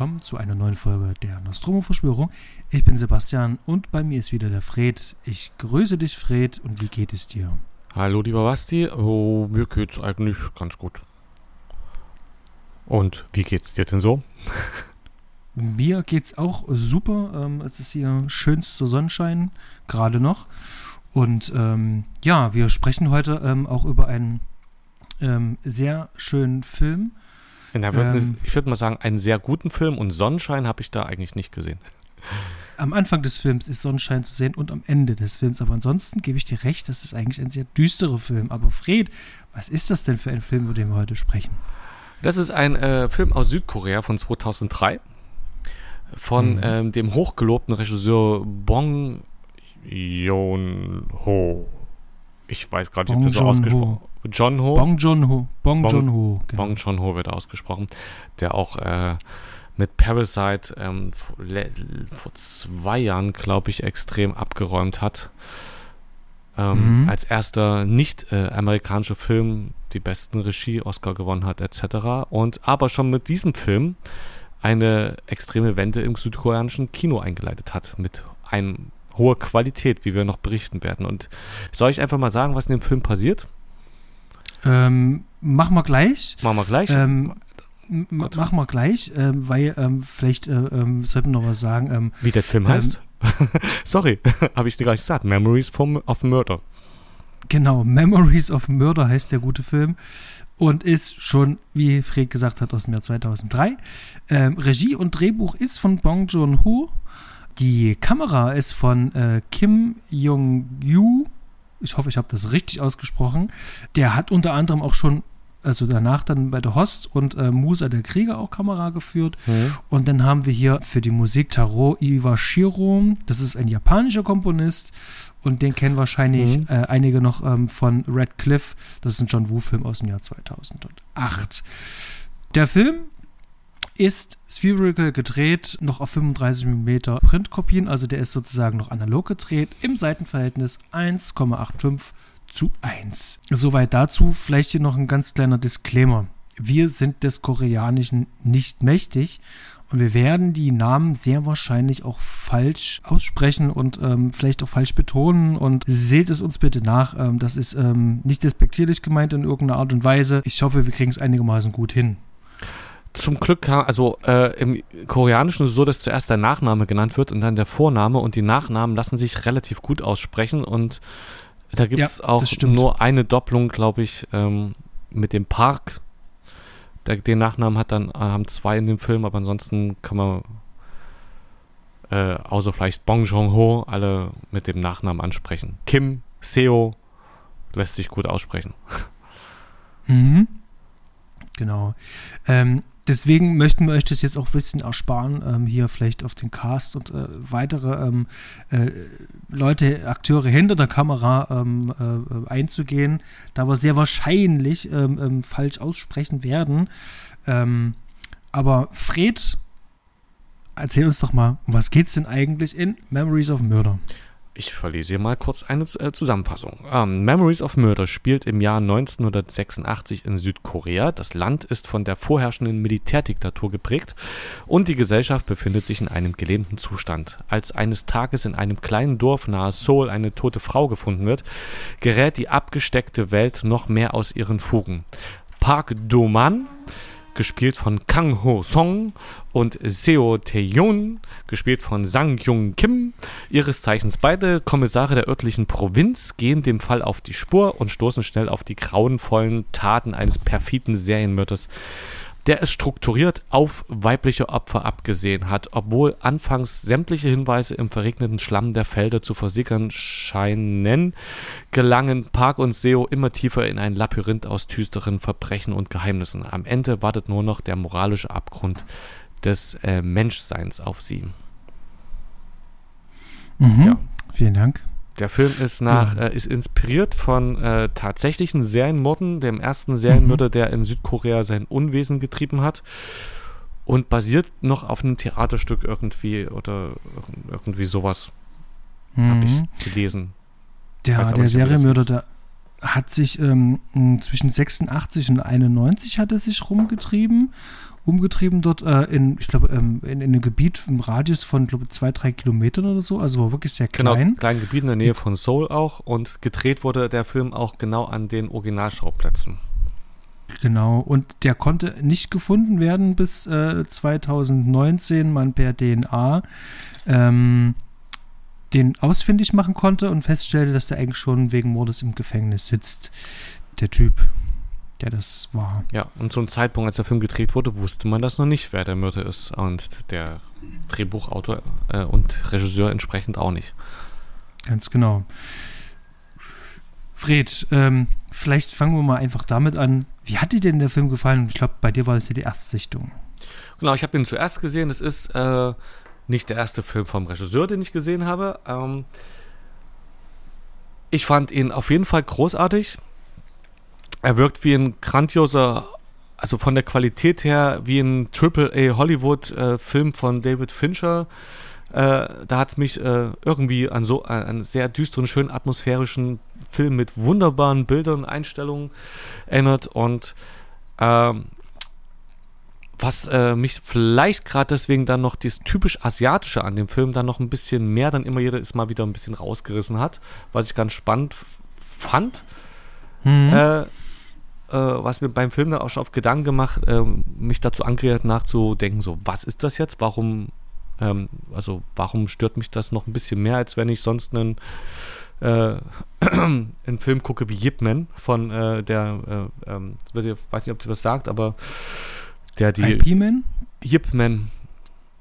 Willkommen zu einer neuen Folge der Nostromo-Verschwörung. Ich bin Sebastian und bei mir ist wieder der Fred. Ich grüße dich, Fred, und wie geht es dir? Hallo, lieber Basti. Oh, mir geht's eigentlich ganz gut. Und wie geht's dir denn so? Mir geht's auch super. Ähm, es ist hier schönster Sonnenschein, gerade noch. Und ähm, ja, wir sprechen heute ähm, auch über einen ähm, sehr schönen Film na, würd, ähm, ich würde mal sagen, einen sehr guten Film und Sonnenschein habe ich da eigentlich nicht gesehen. Am Anfang des Films ist Sonnenschein zu sehen und am Ende des Films. Aber ansonsten gebe ich dir recht, das ist eigentlich ein sehr düsterer Film. Aber Fred, was ist das denn für ein Film, über den wir heute sprechen? Das ist ein äh, Film aus Südkorea von 2003 von mhm. ähm, dem hochgelobten Regisseur Bong Joon-ho. Ich weiß gerade nicht, ob das so ausgesprochen John Ho. Bong John Ho. Bong, Bong John Ho. Genau. Bong John Ho wird ausgesprochen, der auch äh, mit Parasite ähm, vor, vor, zwei Jahren, glaube ich, extrem abgeräumt hat. Ähm, mhm. Als erster nicht-amerikanischer äh, Film die besten Regie-Oscar gewonnen hat, etc. Und aber schon mit diesem Film eine extreme Wende im südkoreanischen Kino eingeleitet hat, mit einem hoher Qualität, wie wir noch berichten werden. Und soll ich einfach mal sagen, was in dem Film passiert? Ähm, machen wir gleich. Machen wir gleich. Ähm, machen wir gleich, äh, weil ähm, vielleicht äh, ähm, sollten wir noch was sagen. Ähm, Wie der Film heißt? Ähm, Sorry, habe ich dir gar nicht gesagt. Memories from, of Murder. Genau, Memories of Murder heißt der gute Film und ist schon, wie Fred gesagt hat, aus dem Jahr 2003. Ähm, Regie und Drehbuch ist von Bong Joon-ho. Die Kamera ist von äh, Kim Jong-yu ich hoffe, ich habe das richtig ausgesprochen. Der hat unter anderem auch schon, also danach dann bei der Host und äh, Musa der Krieger auch Kamera geführt. Mhm. Und dann haben wir hier für die Musik Taro Iwashiro. Das ist ein japanischer Komponist und den kennen wahrscheinlich mhm. äh, einige noch ähm, von Red Cliff. Das ist ein John Woo-Film aus dem Jahr 2008. Der Film ist spherical gedreht, noch auf 35 mm Printkopien, also der ist sozusagen noch analog gedreht, im Seitenverhältnis 1,85 zu 1. Soweit dazu, vielleicht hier noch ein ganz kleiner Disclaimer. Wir sind des Koreanischen nicht mächtig und wir werden die Namen sehr wahrscheinlich auch falsch aussprechen und ähm, vielleicht auch falsch betonen. Und seht es uns bitte nach. Ähm, das ist ähm, nicht despektierlich gemeint in irgendeiner Art und Weise. Ich hoffe, wir kriegen es einigermaßen gut hin zum Glück kam, also äh, im Koreanischen ist es so, dass zuerst der Nachname genannt wird und dann der Vorname und die Nachnamen lassen sich relativ gut aussprechen und da gibt es ja, auch nur eine Doppelung, glaube ich, ähm, mit dem Park. Der, den Nachnamen hat dann, äh, haben zwei in dem Film, aber ansonsten kann man äh, außer vielleicht Bong Joon-ho alle mit dem Nachnamen ansprechen. Kim, Seo lässt sich gut aussprechen. Mhm. Genau. Ähm, deswegen möchten wir euch das jetzt auch ein bisschen ersparen, ähm, hier vielleicht auf den Cast und äh, weitere ähm, äh, Leute, Akteure hinter der Kamera ähm, äh, einzugehen, da wir sehr wahrscheinlich ähm, ähm, falsch aussprechen werden. Ähm, aber Fred, erzähl uns doch mal, um was geht's denn eigentlich in Memories of Murder? Ich verlese hier mal kurz eine äh, Zusammenfassung. Ähm, Memories of Murder spielt im Jahr 1986 in Südkorea. Das Land ist von der vorherrschenden Militärdiktatur geprägt und die Gesellschaft befindet sich in einem gelähmten Zustand. Als eines Tages in einem kleinen Dorf nahe Seoul eine tote Frau gefunden wird, gerät die abgesteckte Welt noch mehr aus ihren Fugen. Park Do-man gespielt von Kang Ho Song, und Seo Tae-yoon, gespielt von Sang Jung Kim, ihres Zeichens beide Kommissare der örtlichen Provinz, gehen dem Fall auf die Spur und stoßen schnell auf die grauenvollen Taten eines perfiden Serienmörders der es strukturiert auf weibliche Opfer abgesehen hat, obwohl anfangs sämtliche Hinweise im verregneten Schlamm der Felder zu versickern scheinen, gelangen Park und Seo immer tiefer in ein Labyrinth aus düsteren Verbrechen und Geheimnissen. Am Ende wartet nur noch der moralische Abgrund des äh, Menschseins auf sie. Mhm. Ja. Vielen Dank. Der Film ist nach, ja. äh, ist inspiriert von äh, tatsächlichen Serienmorden, dem ersten Serienmörder, mhm. der in Südkorea sein Unwesen getrieben hat. Und basiert noch auf einem Theaterstück irgendwie oder irgendwie sowas. Mhm. Habe ich gelesen. Der, der Serienmörder, der hat sich ähm, zwischen 86 und 91 hat er sich rumgetrieben umgetrieben dort äh, in, ich glaube, ähm, in, in einem Gebiet im Radius von, glaube zwei, drei Kilometern oder so. Also war wirklich sehr Genau, klein. kleinen Gebiet in der Nähe von Seoul auch und gedreht wurde der Film auch genau an den Originalschauplätzen. Genau. Und der konnte nicht gefunden werden bis äh, 2019, man per DNA ähm, den ausfindig machen konnte und feststellte, dass der eigentlich schon wegen Mordes im Gefängnis sitzt. Der Typ, der das war. Ja, und zum Zeitpunkt, als der Film gedreht wurde, wusste man das noch nicht, wer der Mörder ist. Und der Drehbuchautor äh, und Regisseur entsprechend auch nicht. Ganz genau. Fred, ähm, vielleicht fangen wir mal einfach damit an. Wie hat dir denn der Film gefallen? Ich glaube, bei dir war das ja die Erstsichtung. Genau, ich habe ihn zuerst gesehen. Es ist äh, nicht der erste Film vom Regisseur, den ich gesehen habe. Ähm, ich fand ihn auf jeden Fall großartig. Er wirkt wie ein grandioser, also von der Qualität her, wie ein Triple-A Hollywood-Film äh, von David Fincher. Äh, da hat es mich äh, irgendwie an so einen sehr düsteren, schönen atmosphärischen Film mit wunderbaren Bildern und Einstellungen erinnert. Und ähm, was äh, mich vielleicht gerade deswegen dann noch das typisch Asiatische an dem Film dann noch ein bisschen mehr, dann immer jedes Mal wieder ein bisschen rausgerissen hat, was ich ganz spannend fand. Mhm. Äh, was mir beim Film dann auch schon auf Gedanken gemacht, äh, mich dazu angeregt nachzudenken, so, was ist das jetzt? Warum, ähm, also warum stört mich das noch ein bisschen mehr, als wenn ich sonst einen, äh, einen Film gucke wie Yip Man von äh, der, äh, ähm, ich weiß nicht, ob sie was sagt, aber der die. IP-Man? Yip Man.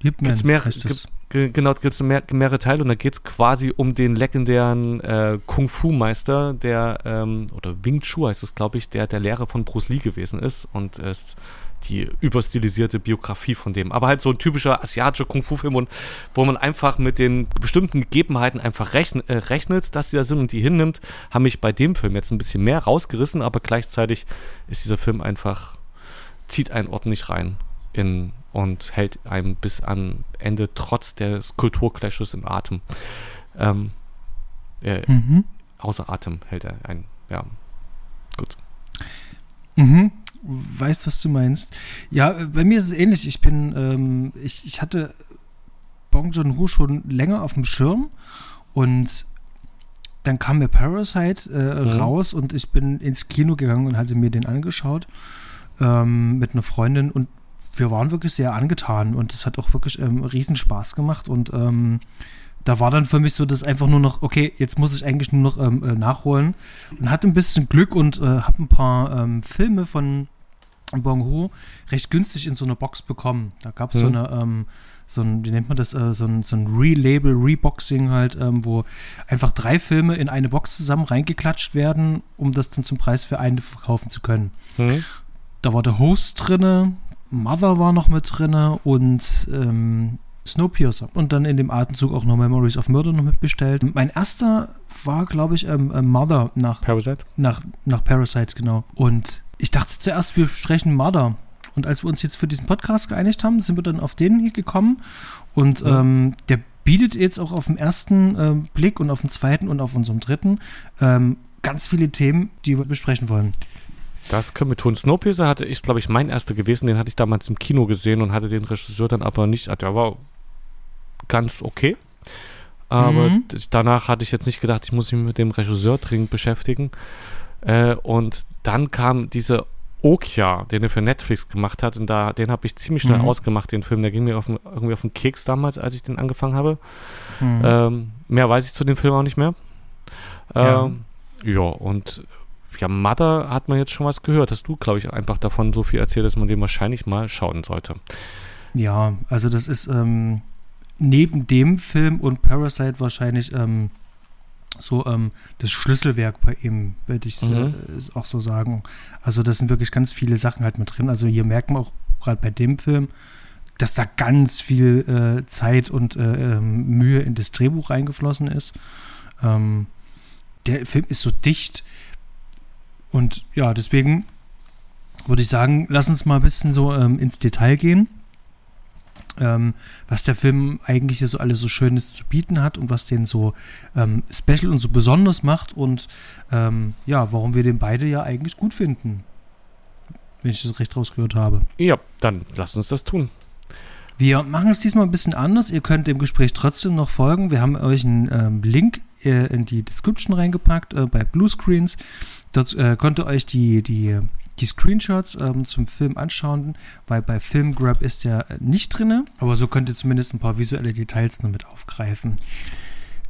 Yip Man mehr, heißt das. Genau, gibt es mehr, mehrere Teile und da geht es quasi um den legendären äh, Kung-Fu-Meister, der, ähm, oder Wing Chu heißt es, glaube ich, der der Lehrer von Bruce Lee gewesen ist und ist die überstilisierte Biografie von dem. Aber halt so ein typischer asiatischer Kung-Fu-Film, wo man einfach mit den bestimmten Gegebenheiten einfach rechn äh, rechnet, dass sie da sind und die hinnimmt, haben mich bei dem Film jetzt ein bisschen mehr rausgerissen, aber gleichzeitig ist dieser Film einfach, zieht einen ordentlich rein in und hält einem bis am Ende trotz des Kulturclashes im Atem. Ähm, äh, mhm. Außer Atem hält er einen. Ja, gut. Mhm. Weißt, was du meinst. Ja, bei mir ist es ähnlich. Ich bin, ähm, ich, ich hatte Bong Joon-ho schon länger auf dem Schirm und dann kam mir Parasite äh, mhm. raus und ich bin ins Kino gegangen und hatte mir den angeschaut ähm, mit einer Freundin und wir waren wirklich sehr angetan und es hat auch wirklich ähm, riesen Spaß gemacht und ähm, da war dann für mich so, dass einfach nur noch, okay, jetzt muss ich eigentlich nur noch ähm, äh, nachholen und hatte ein bisschen Glück und äh, habe ein paar ähm, Filme von Bong Ho recht günstig in so einer Box bekommen. Da gab es mhm. so eine, ähm, so ein, wie nennt man das, äh, so ein, so ein Relabel, Reboxing halt, ähm, wo einfach drei Filme in eine Box zusammen reingeklatscht werden, um das dann zum Preis für eine verkaufen zu können. Mhm. Da war der Host drinne, Mother war noch mit drin und ähm, Snowpiercer. Und dann in dem Atemzug auch noch Memories of Murder noch mitbestellt. Mein erster war, glaube ich, ähm, äh, Mother nach Parasite. Nach, nach Parasites, genau. Und ich dachte zuerst, wir sprechen Mother. Und als wir uns jetzt für diesen Podcast geeinigt haben, sind wir dann auf den hier gekommen. Und ja. ähm, der bietet jetzt auch auf den ersten äh, Blick und auf den zweiten und auf unserem dritten ähm, ganz viele Themen, die wir besprechen wollen. Das können wir tun. Snowpiercer hatte ich, glaube ich, mein erster gewesen. Den hatte ich damals im Kino gesehen und hatte den Regisseur dann aber nicht. Der war ganz okay. Aber mhm. danach hatte ich jetzt nicht gedacht, ich muss mich mit dem Regisseur dringend beschäftigen. Äh, und dann kam diese Okja, den er für Netflix gemacht hat. Und da, den habe ich ziemlich schnell mhm. ausgemacht, den Film. Der ging mir auf, irgendwie auf den Keks damals, als ich den angefangen habe. Mhm. Ähm, mehr weiß ich zu dem Film auch nicht mehr. Ähm, ja. ja, und ja, Mother hat man jetzt schon was gehört. Hast du, glaube ich, einfach davon so viel erzählt, dass man den wahrscheinlich mal schauen sollte. Ja, also das ist ähm, neben dem Film und Parasite wahrscheinlich ähm, so ähm, das Schlüsselwerk bei ihm, würde ich mhm. äh, auch so sagen. Also das sind wirklich ganz viele Sachen halt mit drin. Also hier merkt man auch gerade bei dem Film, dass da ganz viel äh, Zeit und äh, ähm, Mühe in das Drehbuch reingeflossen ist. Ähm, der Film ist so dicht, und ja, deswegen würde ich sagen, lass uns mal ein bisschen so ähm, ins Detail gehen. Ähm, was der Film eigentlich so alles so Schönes zu bieten hat und was den so ähm, special und so besonders macht und ähm, ja, warum wir den beide ja eigentlich gut finden. wenn ich das recht rausgehört habe. Ja, dann lass uns das tun. Wir machen es diesmal ein bisschen anders. Ihr könnt dem Gespräch trotzdem noch folgen. Wir haben euch einen ähm, Link äh, in die Description reingepackt äh, bei Bluescreens. Dort äh, könnt ihr euch die, die, die Screenshots ähm, zum Film anschauen, weil bei Filmgrab ist der nicht drin. Aber so könnt ihr zumindest ein paar visuelle Details noch mit aufgreifen.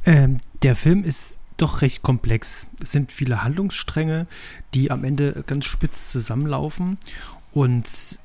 Ähm, der Film ist doch recht komplex. Es sind viele Handlungsstränge, die am Ende ganz spitz zusammenlaufen. Und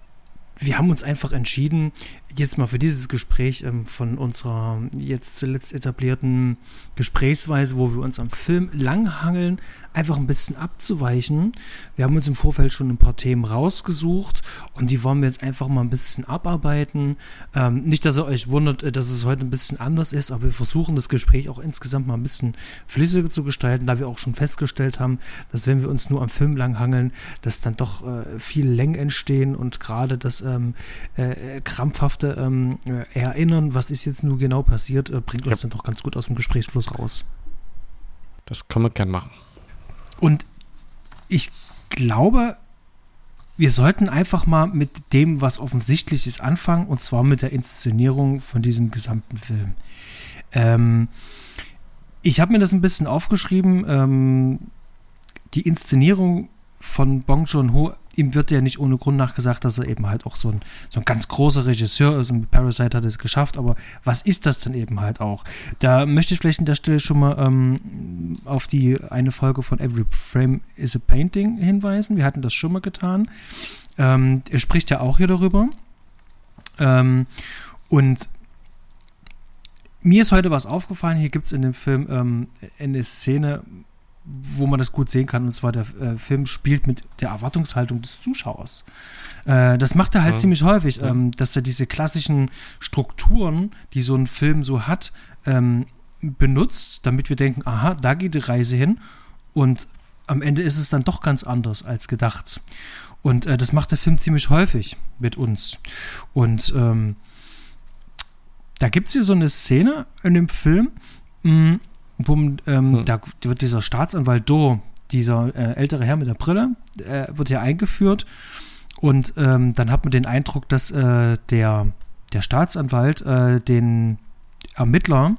wir haben uns einfach entschieden, jetzt mal für dieses Gespräch ähm, von unserer jetzt zuletzt etablierten Gesprächsweise, wo wir uns am Film langhangeln, einfach ein bisschen abzuweichen. Wir haben uns im Vorfeld schon ein paar Themen rausgesucht und die wollen wir jetzt einfach mal ein bisschen abarbeiten. Ähm, nicht, dass ihr euch wundert, äh, dass es heute ein bisschen anders ist, aber wir versuchen das Gespräch auch insgesamt mal ein bisschen flüssiger zu gestalten, da wir auch schon festgestellt haben, dass wenn wir uns nur am Film langhangeln, dass dann doch äh, viel Längen entstehen und gerade das ähm, äh, krampfhafte ähm, erinnern, was ist jetzt nur genau passiert, äh, bringt uns ja. dann doch ganz gut aus dem Gesprächsfluss raus. Das können wir gern machen. Und ich glaube, wir sollten einfach mal mit dem, was offensichtlich ist, anfangen, und zwar mit der Inszenierung von diesem gesamten Film. Ähm, ich habe mir das ein bisschen aufgeschrieben. Ähm, die Inszenierung von Bong Joon-ho ihm wird ja nicht ohne Grund nachgesagt, dass er eben halt auch so ein, so ein ganz großer Regisseur ist und Parasite hat es geschafft, aber was ist das denn eben halt auch? Da möchte ich vielleicht an der Stelle schon mal ähm, auf die eine Folge von Every Frame is a Painting hinweisen. Wir hatten das schon mal getan. Ähm, er spricht ja auch hier darüber. Ähm, und mir ist heute was aufgefallen. Hier gibt es in dem Film ähm, eine Szene, wo man das gut sehen kann. Und zwar der äh, Film spielt mit der Erwartungshaltung des Zuschauers. Äh, das macht er halt ja. ziemlich häufig, ja. ähm, dass er diese klassischen Strukturen, die so ein Film so hat, ähm, benutzt, damit wir denken, aha, da geht die Reise hin. Und am Ende ist es dann doch ganz anders als gedacht. Und äh, das macht der Film ziemlich häufig mit uns. Und ähm, da gibt es hier so eine Szene in dem Film, mh, wo, ähm, hm. Da wird dieser Staatsanwalt Do, dieser äh, ältere Herr mit der Brille, äh, wird hier eingeführt. Und ähm, dann hat man den Eindruck, dass äh, der, der Staatsanwalt äh, den Ermittler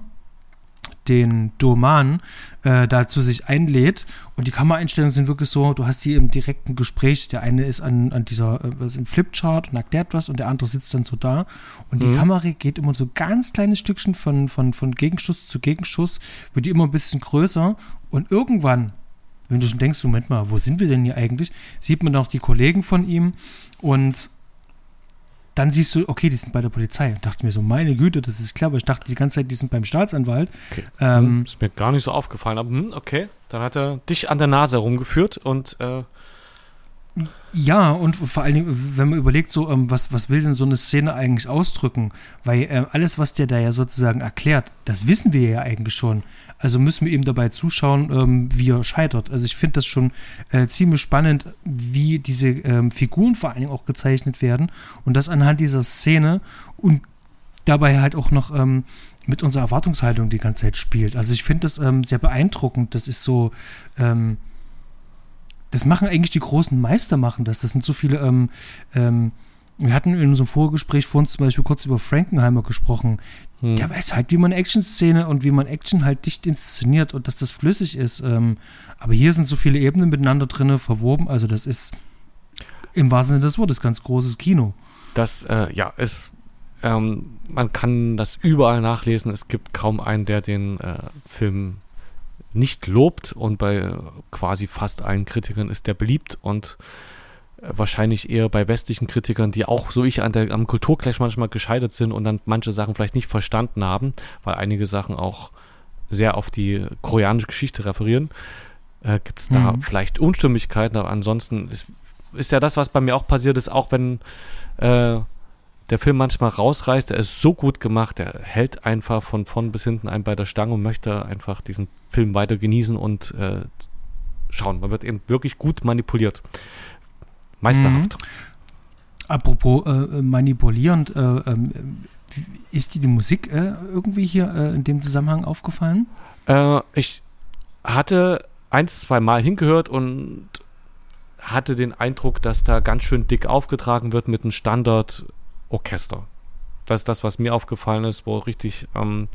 den Doman äh, dazu sich einlädt. Und die Kameraeinstellungen sind wirklich so, du hast die im direkten Gespräch, der eine ist an, an dieser, äh, was im Flipchart und erklärt was und der andere sitzt dann so da. Und die mhm. Kamera geht immer so ganz kleines Stückchen von, von, von Gegenschuss zu Gegenschuss, wird die immer ein bisschen größer. Und irgendwann, wenn du schon denkst, Moment mal, wo sind wir denn hier eigentlich, sieht man auch die Kollegen von ihm und dann siehst du, okay, die sind bei der Polizei. Und dachte mir so, meine Güte, das ist klar, weil ich dachte die ganze Zeit, die sind beim Staatsanwalt. Okay. Ähm, hm, ist mir gar nicht so aufgefallen, aber hm, okay, dann hat er dich an der Nase rumgeführt und äh, ja, und vor allen Dingen, wenn man überlegt, so, ähm, was, was will denn so eine Szene eigentlich ausdrücken? Weil äh, alles, was der da ja sozusagen erklärt, das wissen wir ja eigentlich schon. Also müssen wir ihm dabei zuschauen, ähm, wie er scheitert. Also ich finde das schon äh, ziemlich spannend, wie diese ähm, Figuren vor allen Dingen auch gezeichnet werden und das anhand dieser Szene und dabei halt auch noch ähm, mit unserer Erwartungshaltung die ganze Zeit spielt. Also ich finde das ähm, sehr beeindruckend. Das ist so, ähm, das machen eigentlich die großen Meister, machen das. Das sind so viele, ähm, ähm, wir hatten in unserem Vorgespräch vor uns zum Beispiel kurz über Frankenheimer gesprochen. Hm. Der weiß halt, wie man Action-Szene und wie man Action halt dicht inszeniert und dass das flüssig ist. Ähm, aber hier sind so viele Ebenen miteinander drin verwoben. Also das ist im wahrsten Sinne des Wortes ganz großes Kino. Das, äh, ja, ist ähm, man kann das überall nachlesen. Es gibt kaum einen, der den äh, Film nicht lobt und bei äh, quasi fast allen Kritikern ist der beliebt und äh, wahrscheinlich eher bei westlichen Kritikern, die auch so ich an der, am Kulturclash manchmal gescheitert sind und dann manche Sachen vielleicht nicht verstanden haben, weil einige Sachen auch sehr auf die koreanische Geschichte referieren, äh, gibt es da mhm. vielleicht Unstimmigkeiten, aber ansonsten ist, ist ja das, was bei mir auch passiert ist, auch wenn äh, der Film manchmal rausreißt. Er ist so gut gemacht, er hält einfach von vorn bis hinten einen bei der Stange und möchte einfach diesen Film weiter genießen und äh, schauen. Man wird eben wirklich gut manipuliert. Meisterhaft. Mhm. Apropos äh, manipulierend, äh, ähm, ist dir die Musik äh, irgendwie hier äh, in dem Zusammenhang hatte den Eindruck, dass da ganz schön dick aufgetragen wird mit einem Standardorchester. Das ist das, was mir aufgefallen ist, wo richtig, ähm,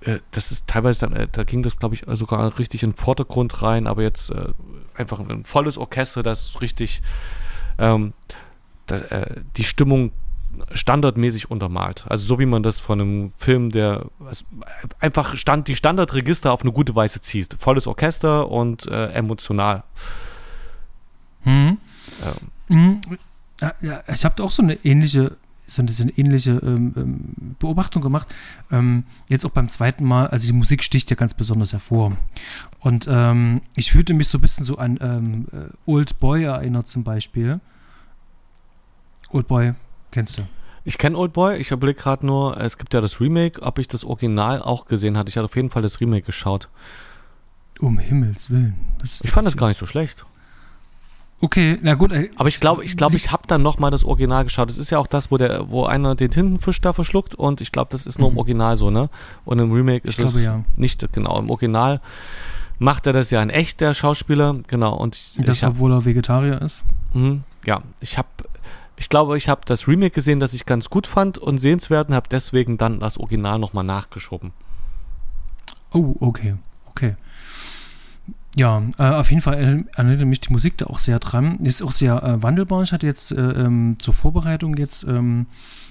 äh, das ist teilweise, äh, da ging das, glaube ich, sogar richtig in den Vordergrund rein, aber jetzt äh, einfach ein volles Orchester, das richtig ähm, das, äh, die Stimmung standardmäßig untermalt. Also so wie man das von einem Film, der also einfach stand, die Standardregister auf eine gute Weise zieht. Volles Orchester und äh, emotional. Mhm. Ähm. Ja, ja, ich habe auch so eine ähnliche so eine, so eine ähnliche ähm, ähm, Beobachtung gemacht. Ähm, jetzt auch beim zweiten Mal, also die Musik sticht ja ganz besonders hervor. Und ähm, ich fühlte mich so ein bisschen so an ähm, äh, Old Boy erinnert zum Beispiel. Old Boy, kennst du? Ich kenne Old Boy, ich überlege gerade nur, es gibt ja das Remake, ob ich das Original auch gesehen hatte. Ich hatte auf jeden Fall das Remake geschaut. Um Himmels Willen. ich fand das gar nicht so schlecht. Okay, na gut. Ey. Aber ich glaube, ich glaube, ich habe dann nochmal das Original geschaut. Das ist ja auch das, wo der, wo einer den Tintenfisch da verschluckt und ich glaube, das ist nur mhm. im Original so, ne? Und im Remake ist es ja. nicht genau. Im Original macht er das ja in echt, der Schauspieler, genau. Und ich, das, ich hab, obwohl er Vegetarier ist. Mh, ja, ich habe, ich glaube, ich habe das Remake gesehen, das ich ganz gut fand und sehenswert und habe deswegen dann das Original nochmal nachgeschoben. Oh, okay, okay. Ja, äh, auf jeden Fall erinnert mich die Musik da auch sehr dran. Ist auch sehr äh, wandelbar. Ich hatte jetzt äh, ähm, zur Vorbereitung jetzt, ähm,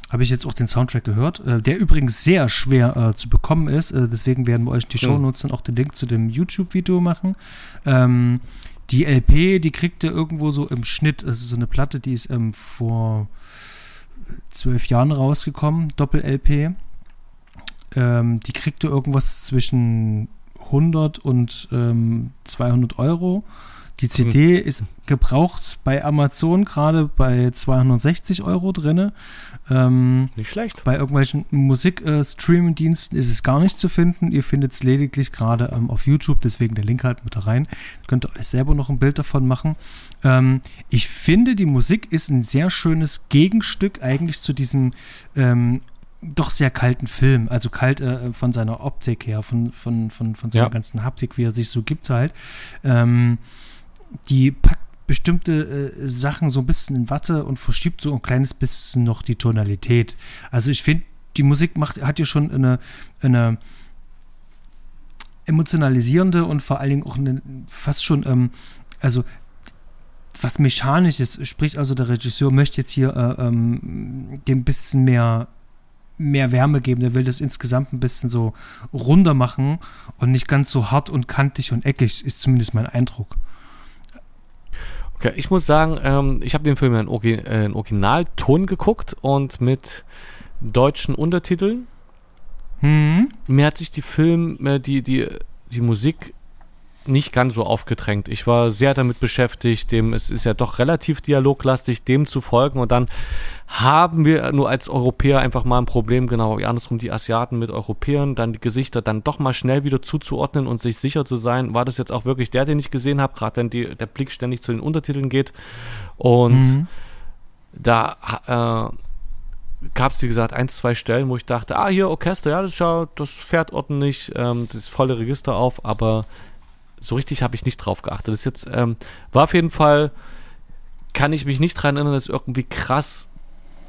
habe ich jetzt auch den Soundtrack gehört, äh, der übrigens sehr schwer äh, zu bekommen ist. Äh, deswegen werden wir euch die Show Notes dann auch den Link zu dem YouTube-Video machen. Ähm, die LP, die kriegt ihr irgendwo so im Schnitt. Das ist so eine Platte, die ist ähm, vor zwölf Jahren rausgekommen, Doppel-LP. Ähm, die kriegt ihr irgendwas zwischen 100 und ähm, 200 Euro. Die CD mhm. ist gebraucht bei Amazon gerade bei 260 Euro drin. Ähm, nicht schlecht. Bei irgendwelchen Musik-Streaming-Diensten äh, ist es gar nicht zu finden. Ihr findet es lediglich gerade ähm, auf YouTube, deswegen der Link halt mit da rein. Könnt ihr euch selber noch ein Bild davon machen. Ähm, ich finde, die Musik ist ein sehr schönes Gegenstück eigentlich zu diesem ähm, doch sehr kalten Film, also kalt äh, von seiner Optik her, von, von, von, von seiner ja. ganzen Haptik, wie er sich so gibt halt. Ähm, die packt bestimmte äh, Sachen so ein bisschen in Watte und verschiebt so ein kleines bisschen noch die Tonalität. Also ich finde, die Musik macht, hat ja schon eine, eine emotionalisierende und vor allen Dingen auch eine, fast schon, ähm, also was mechanisches, sprich also der Regisseur möchte jetzt hier äh, ähm, dem bisschen mehr mehr Wärme geben. Der will das insgesamt ein bisschen so runder machen und nicht ganz so hart und kantig und eckig, ist zumindest mein Eindruck. Okay, ich muss sagen, ähm, ich habe den Film in, Orgi äh, in Originalton geguckt und mit deutschen Untertiteln. Hm. Mir hat sich die Film, äh, die, die, die Musik nicht ganz so aufgedrängt. Ich war sehr damit beschäftigt, dem, es ist ja doch relativ dialoglastig, dem zu folgen und dann haben wir nur als Europäer einfach mal ein Problem, genau, andersrum die Asiaten mit Europäern, dann die Gesichter dann doch mal schnell wieder zuzuordnen und sich sicher zu sein, war das jetzt auch wirklich der, den ich gesehen habe, gerade wenn die, der Blick ständig zu den Untertiteln geht und mhm. da äh, gab es, wie gesagt, ein, zwei Stellen, wo ich dachte, ah, hier Orchester, ja, das, ja, das fährt ordentlich, ähm, das volle Register auf, aber so richtig habe ich nicht drauf geachtet. Das ist jetzt, ähm, war auf jeden Fall, kann ich mich nicht daran erinnern, dass irgendwie krass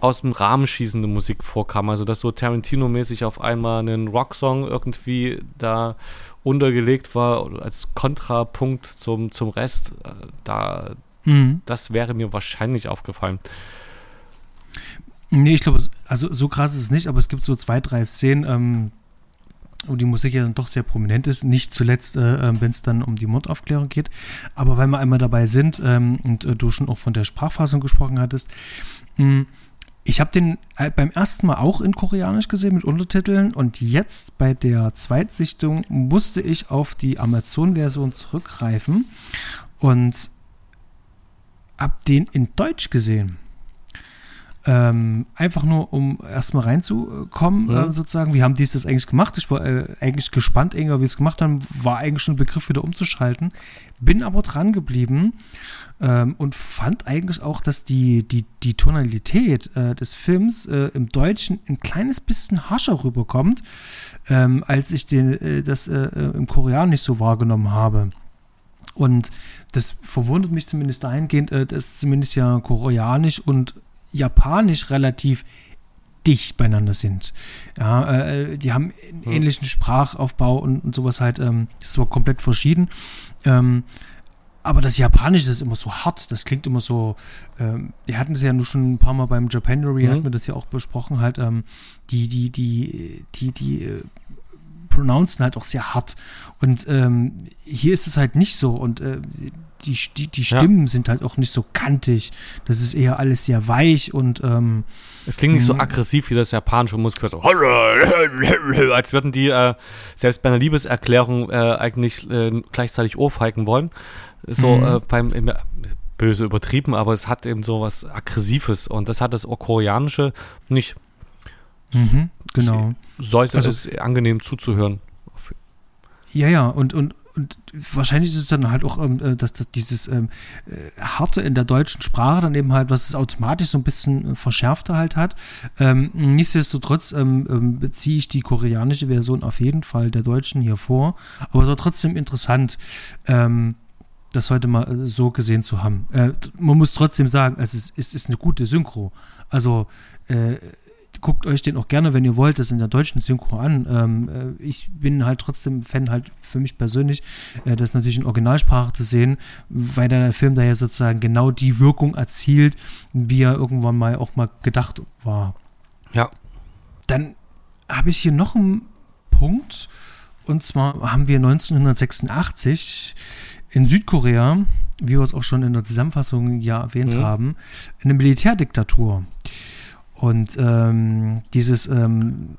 aus dem Rahmen schießende Musik vorkam. Also, dass so Tarantino-mäßig auf einmal ein Rocksong irgendwie da untergelegt war als Kontrapunkt zum, zum Rest. Äh, da, mhm. das wäre mir wahrscheinlich aufgefallen. Nee, ich glaube, also so krass ist es nicht, aber es gibt so zwei, drei Szenen, ähm, die Musik ja dann doch sehr prominent ist, nicht zuletzt, äh, äh wenn es dann um die Mordaufklärung geht. Aber weil wir einmal dabei sind ähm, und äh, du schon auch von der Sprachfassung gesprochen hattest, mh, hm, ich habe den äh, beim ersten Mal auch in Koreanisch gesehen mit Untertiteln und jetzt bei der Zweitsichtung musste ich auf die Amazon-Version zurückgreifen und habe den in Deutsch gesehen. Ähm, einfach nur, um erstmal reinzukommen, mhm. äh, sozusagen. Wie haben die das eigentlich gemacht? Ich war äh, eigentlich gespannt, wie sie es gemacht haben. War eigentlich schon ein Begriff wieder umzuschalten. Bin aber dran geblieben ähm, und fand eigentlich auch, dass die, die, die Tonalität äh, des Films äh, im Deutschen ein kleines bisschen harscher rüberkommt, ähm, als ich den, äh, das äh, im Koreanisch so wahrgenommen habe. Und das verwundert mich zumindest dahingehend, dass zumindest ja koreanisch und japanisch relativ dicht beieinander sind. Ja, äh, die haben einen hm. ähnlichen Sprachaufbau und, und sowas halt. Ähm, ist zwar komplett verschieden. Ähm, aber das Japanische das ist immer so hart, das klingt immer so, ähm, wir hatten es ja nur schon ein paar Mal beim Japanery, mhm. hatten wir das ja auch besprochen, halt, ähm, die, die, die, die, die äh, pronouncen halt auch sehr hart. Und ähm, hier ist es halt nicht so. Und äh, die, die, die Stimmen ja. sind halt auch nicht so kantig. Das ist eher alles sehr weich und ähm, es klingt nicht so mhm. aggressiv wie das japanische Muskel, so als würden die äh, selbst bei einer Liebeserklärung äh, eigentlich äh, gleichzeitig ohrfeigen wollen. So mhm. Äh, beim böse übertrieben, aber es hat eben so was Aggressives und das hat das Koreanische nicht. Mhm, genau. So ist also, es angenehm zuzuhören. Ja, ja, und, und und wahrscheinlich ist es dann halt auch, ähm, äh, dass, dass dieses ähm, äh, Harte in der deutschen Sprache dann eben halt, was es automatisch so ein bisschen äh, verschärfter halt hat. Ähm, nichtsdestotrotz ähm, ähm, beziehe ich die koreanische Version auf jeden Fall der deutschen hier vor. Aber es war trotzdem interessant, ähm, das heute mal so gesehen zu haben. Äh, man muss trotzdem sagen, also es, es ist eine gute Synchro. Also äh, guckt euch den auch gerne, wenn ihr wollt, das in der deutschen Synchro an. Ähm, äh, ich bin halt trotzdem Fan halt für mich persönlich, äh, das natürlich in Originalsprache zu sehen, weil der Film da ja sozusagen genau die Wirkung erzielt, wie er irgendwann mal auch mal gedacht war. Ja. Dann habe ich hier noch einen Punkt. Und zwar haben wir 1986 in Südkorea, wie wir es auch schon in der Zusammenfassung ja erwähnt mhm. haben, eine Militärdiktatur. Und ähm, dieses ähm,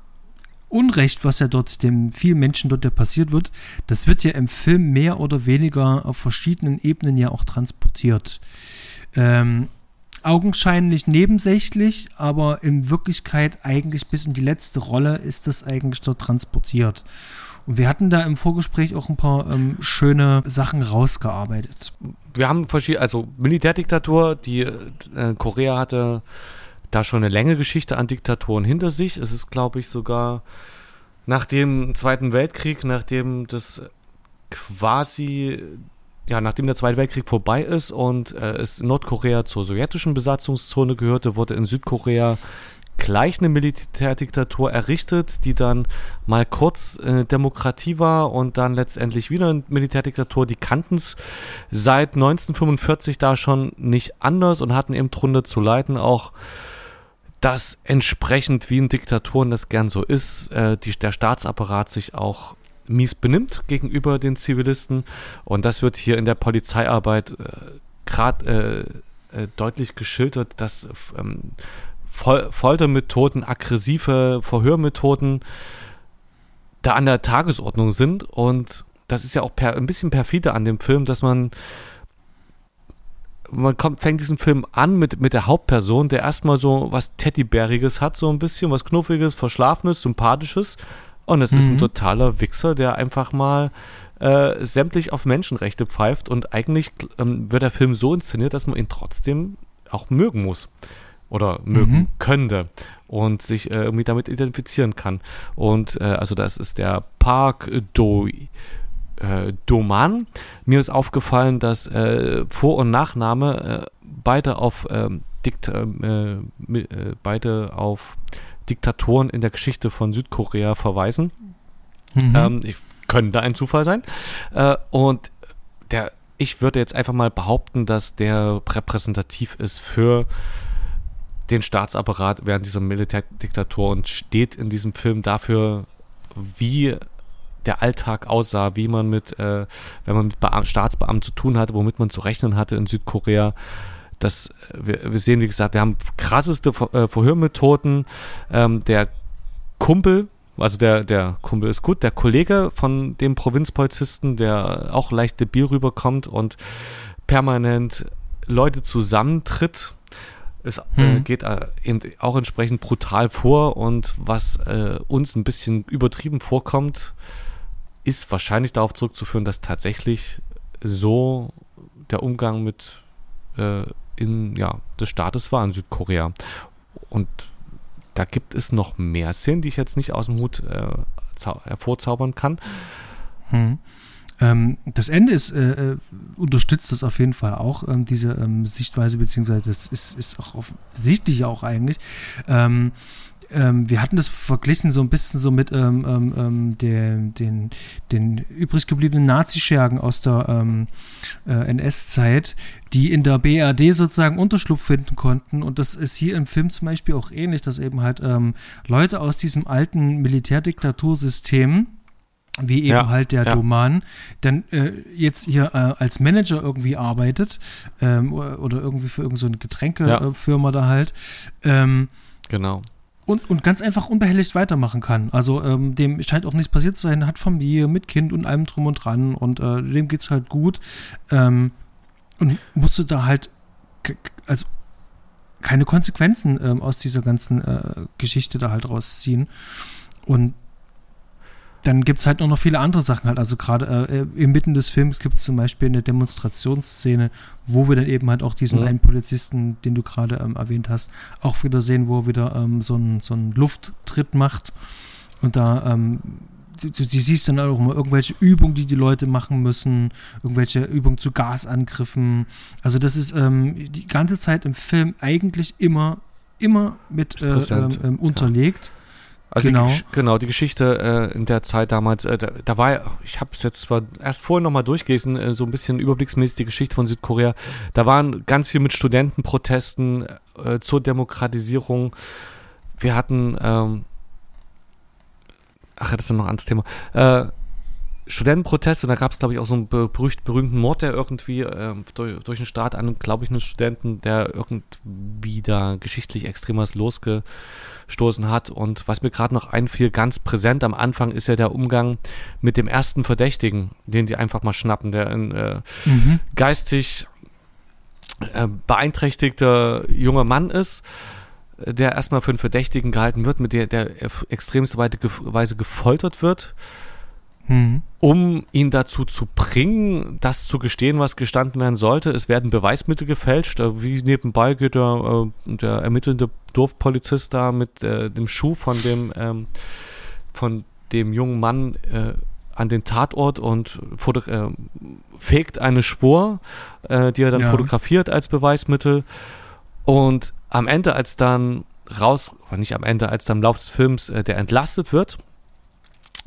Unrecht, was ja dort dem vielen Menschen dort ja passiert wird, das wird ja im Film mehr oder weniger auf verschiedenen Ebenen ja auch transportiert. Ähm, augenscheinlich nebensächlich, aber in Wirklichkeit eigentlich bis in die letzte Rolle ist das eigentlich dort transportiert. Und wir hatten da im Vorgespräch auch ein paar ähm, schöne Sachen rausgearbeitet. Wir haben verschiedene, also Militärdiktatur, die äh, Korea hatte da schon eine längere Geschichte an Diktatoren hinter sich. Es ist, glaube ich, sogar nach dem Zweiten Weltkrieg, nachdem das quasi, ja, nachdem der Zweite Weltkrieg vorbei ist und äh, es Nordkorea zur sowjetischen Besatzungszone gehörte, wurde in Südkorea gleich eine Militärdiktatur errichtet, die dann mal kurz äh, Demokratie war und dann letztendlich wieder eine Militärdiktatur. Die kannten es seit 1945 da schon nicht anders und hatten eben drunter zu leiden auch dass entsprechend wie in Diktaturen das gern so ist, äh, die, der Staatsapparat sich auch mies benimmt gegenüber den Zivilisten. Und das wird hier in der Polizeiarbeit äh, gerade äh, äh, deutlich geschildert, dass ähm, Fol Foltermethoden, aggressive Verhörmethoden da an der Tagesordnung sind. Und das ist ja auch per, ein bisschen perfide an dem Film, dass man man kommt, fängt diesen Film an mit, mit der Hauptperson, der erstmal so was Teddybäriges hat, so ein bisschen, was Knuffiges, Verschlafenes, Sympathisches. Und es mhm. ist ein mhm. totaler Wichser, der einfach mal äh, sämtlich auf Menschenrechte pfeift. Und eigentlich ähm, wird der Film so inszeniert, dass man ihn trotzdem auch mögen muss. Oder mögen mhm. könnte. Und sich äh, irgendwie damit identifizieren kann. Und äh, also das ist der Park Doi äh, Doman. Mir ist aufgefallen, dass äh, Vor- und Nachname äh, beide auf ähm, Dikt ähm, äh, äh, beide auf Diktatoren in der Geschichte von Südkorea verweisen. Mhm. Ähm, ich, könnte ein Zufall sein. Und der, ich würde jetzt einfach mal behaupten, dass der repräsentativ ist für den Staatsapparat während dieser Militärdiktatur und steht in diesem Film dafür, wie der Alltag aussah, wie man mit, äh, wenn man mit Beam Staatsbeamten zu tun hatte, womit man zu rechnen hatte in Südkorea. Das, wir, wir sehen, wie gesagt, wir haben krasseste Ver äh, Verhörmethoden. Ähm, der Kumpel, also der, der Kumpel ist gut, der Kollege von dem Provinzpolizisten, der auch leicht debil rüberkommt und permanent Leute zusammentritt, es äh, hm. geht äh, eben auch entsprechend brutal vor und was äh, uns ein bisschen übertrieben vorkommt, ist wahrscheinlich darauf zurückzuführen, dass tatsächlich so der Umgang mit äh, in, ja, des Staates war in Südkorea. Und da gibt es noch mehr Szenen, die ich jetzt nicht aus dem Hut äh, hervorzaubern kann. Hm. Ähm, das Ende ist, äh, äh, unterstützt das auf jeden Fall auch, ähm, diese ähm, Sichtweise, beziehungsweise das ist, ist auch offensichtlich auch eigentlich. Ähm, wir hatten das verglichen so ein bisschen so mit ähm, ähm, ähm der, den, den übrig gebliebenen Nazischergen aus der ähm, äh, NS-Zeit, die in der BRD sozusagen Unterschlupf finden konnten. Und das ist hier im Film zum Beispiel auch ähnlich, dass eben halt ähm, Leute aus diesem alten Militärdiktatursystem wie eben ja, halt der ja. Doman, dann äh, jetzt hier äh, als Manager irgendwie arbeitet ähm, oder irgendwie für irgendeine so Getränkefirma ja. da halt. Ähm, genau und, und ganz einfach unbehelligt weitermachen kann. Also ähm, dem scheint auch nichts passiert zu sein, hat Familie mit Kind und allem drum und dran und äh, dem geht's halt gut. Ähm, und musste da halt also keine Konsequenzen ähm, aus dieser ganzen äh, Geschichte da halt rausziehen. Und dann gibt es halt auch noch viele andere Sachen halt. Also gerade äh, inmitten des Films gibt es zum Beispiel eine Demonstrationsszene, wo wir dann eben halt auch diesen mhm. einen Polizisten, den du gerade ähm, erwähnt hast, auch wieder sehen, wo er wieder ähm, so einen so Lufttritt macht. Und da, ähm, du, du, siehst dann auch mal irgendwelche Übungen, die die Leute machen müssen, irgendwelche Übungen zu Gasangriffen. Also das ist ähm, die ganze Zeit im Film eigentlich immer, immer mit äh, ähm, ähm, unterlegt. Ja also genau. Die, genau, die Geschichte äh, in der Zeit damals, äh, da, da, war, ich habe es jetzt zwar erst vorhin nochmal durchgelesen, äh, so ein bisschen überblicksmäßig die Geschichte von Südkorea. Da waren ganz viel mit Studentenprotesten äh, zur Demokratisierung. Wir hatten, ähm, ach, das ist noch ein anderes Thema. Äh, Studentenprotest und da gab es, glaube ich, auch so einen berücht, berühmten Mord, der irgendwie äh, durch, durch den Staat an, glaube ich, einen Studenten, der irgendwie da geschichtlich extrem was losge gestoßen hat. Und was mir gerade noch einfiel, ganz präsent am Anfang ist ja der Umgang mit dem ersten Verdächtigen, den die einfach mal schnappen, der ein äh, mhm. geistig äh, beeinträchtigter junger Mann ist der erstmal für einen Verdächtigen gehalten wird, mit der der extremste Weise gefoltert wird mhm. um ihn dazu zu bringen, das zu gestehen, was gestanden werden sollte. Es werden Beweismittel gefälscht. Äh, wie nebenbei geht der, äh, der ermittelnde Dorfpolizist da mit äh, dem Schuh von dem, ähm, von dem jungen Mann äh, an den Tatort und äh, fegt eine Spur, äh, die er dann ja. fotografiert als Beweismittel. Und am Ende, als dann raus, nicht am Ende, als dann im Laufe des Films der entlastet wird,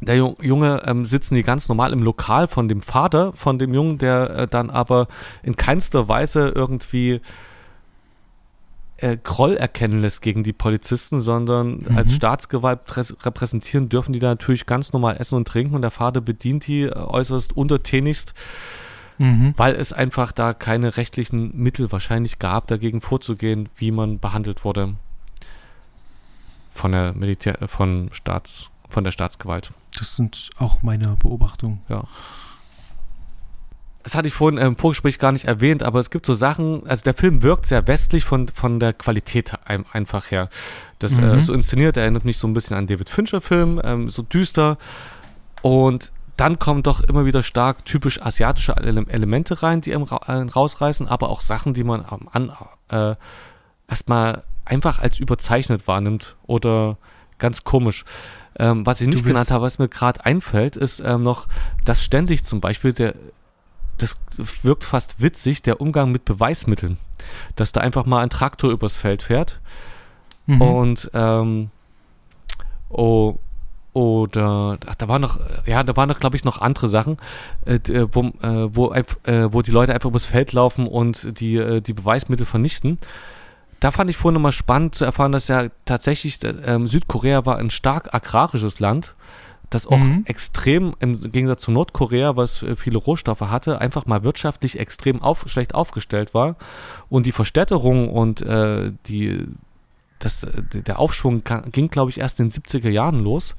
der Junge ähm, sitzen die ganz normal im Lokal von dem Vater von dem Jungen, der äh, dann aber in keinster Weise irgendwie äh, Groll erkennen lässt gegen die Polizisten, sondern mhm. als Staatsgewalt repräsentieren dürfen die da natürlich ganz normal essen und trinken und der Vater bedient die äh, äußerst untertänigst, mhm. weil es einfach da keine rechtlichen Mittel wahrscheinlich gab, dagegen vorzugehen, wie man behandelt wurde von der Militär, von Staats, von der Staatsgewalt. Das sind auch meine Beobachtungen. Ja. Das hatte ich vorhin im Vorgespräch gar nicht erwähnt, aber es gibt so Sachen, also der Film wirkt sehr westlich von, von der Qualität einfach her. Das äh, mhm. äh, so inszeniert, erinnert mich so ein bisschen an David Fincher-Film, ähm, so düster. Und dann kommen doch immer wieder stark typisch asiatische Elemente rein, die einem äh, rausreißen, aber auch Sachen, die man am an, äh, erstmal einfach als überzeichnet wahrnimmt oder ganz komisch. Ähm, was ich nicht genannt habe, was mir gerade einfällt, ist ähm, noch, dass ständig zum Beispiel der, das wirkt fast witzig, der Umgang mit Beweismitteln. Dass da einfach mal ein Traktor übers Feld fährt mhm. und ähm, oh, oder ach, da war noch, ja, da waren noch, glaube ich, noch andere Sachen, äh, wo, äh, wo, äh, wo die Leute einfach übers Feld laufen und die, äh, die Beweismittel vernichten da fand ich vorhin nochmal spannend zu erfahren, dass ja tatsächlich ähm, Südkorea war ein stark agrarisches Land, das auch mhm. extrem im Gegensatz zu Nordkorea, was viele Rohstoffe hatte, einfach mal wirtschaftlich extrem auf, schlecht aufgestellt war. Und die Verstädterung und äh, die, das, der Aufschwung ging, glaube ich, erst in den 70er Jahren los.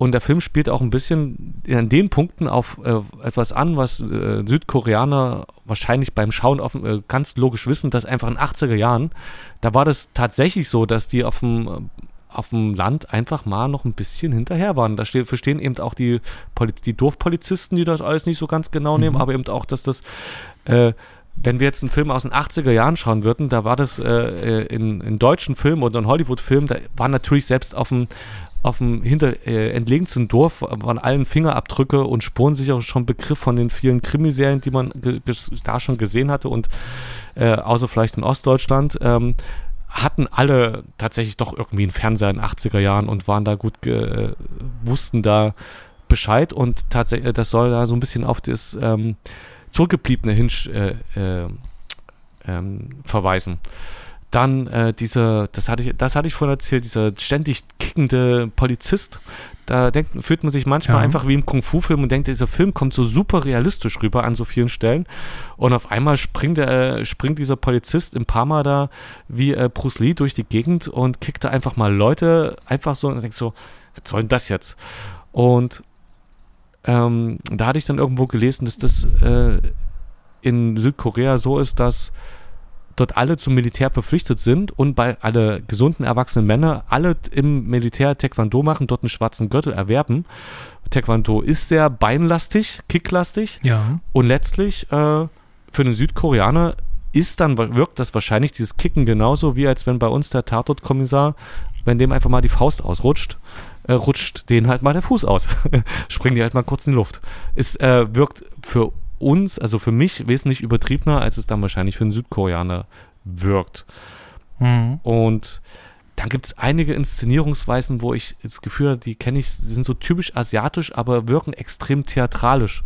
Und der Film spielt auch ein bisschen an den Punkten auf äh, etwas an, was äh, Südkoreaner wahrscheinlich beim Schauen auf, äh, ganz logisch wissen, dass einfach in den 80er Jahren, da war das tatsächlich so, dass die auf dem auf dem Land einfach mal noch ein bisschen hinterher waren. Da stehen, verstehen eben auch die, die Dorfpolizisten, die das alles nicht so ganz genau nehmen, mhm. aber eben auch, dass das äh, wenn wir jetzt einen Film aus den 80er Jahren schauen würden, da war das äh, in, in deutschen Filmen oder in Hollywood-Filmen, da war natürlich selbst auf dem auf dem hinter äh, entlegensten Dorf waren allen Fingerabdrücke und Spuren sicher schon Begriff von den vielen Krimiserien, die man da schon gesehen hatte und äh, außer vielleicht in Ostdeutschland ähm, hatten alle tatsächlich doch irgendwie einen Fernseher in den 80er Jahren und waren da gut, äh, wussten da Bescheid und tatsächlich, das soll da so ein bisschen auf das ähm, Zurückgebliebene hin äh, äh, ähm, verweisen. Dann äh, diese, das hatte ich, das hatte ich vorhin erzählt, dieser ständig kickende Polizist. Da denkt, fühlt man sich manchmal ja. einfach wie im Kung-Fu-Film und denkt, dieser Film kommt so super realistisch rüber an so vielen Stellen. Und auf einmal springt, der, äh, springt dieser Polizist im Parma da wie äh, Bruce Lee durch die Gegend und kickt da einfach mal Leute einfach so und denkt so, was soll denn das jetzt? Und ähm, da hatte ich dann irgendwo gelesen, dass das äh, in Südkorea so ist, dass dort alle zum Militär verpflichtet sind und bei alle gesunden erwachsenen Männer alle im Militär Taekwondo machen, dort einen schwarzen Gürtel erwerben. Taekwondo ist sehr beinlastig, kicklastig ja. und letztlich äh, für den Südkoreaner ist dann wirkt das wahrscheinlich dieses Kicken genauso wie als wenn bei uns der Tatortkommissar, wenn dem einfach mal die Faust ausrutscht, äh, rutscht denen halt mal der Fuß aus. Springen die halt mal kurz in die Luft. Es äh, wirkt für uns, also für mich, wesentlich übertriebener, als es dann wahrscheinlich für einen Südkoreaner wirkt. Mhm. Und dann gibt es einige Inszenierungsweisen, wo ich das Gefühl habe, die kenne ich, die sind so typisch asiatisch, aber wirken extrem theatralisch.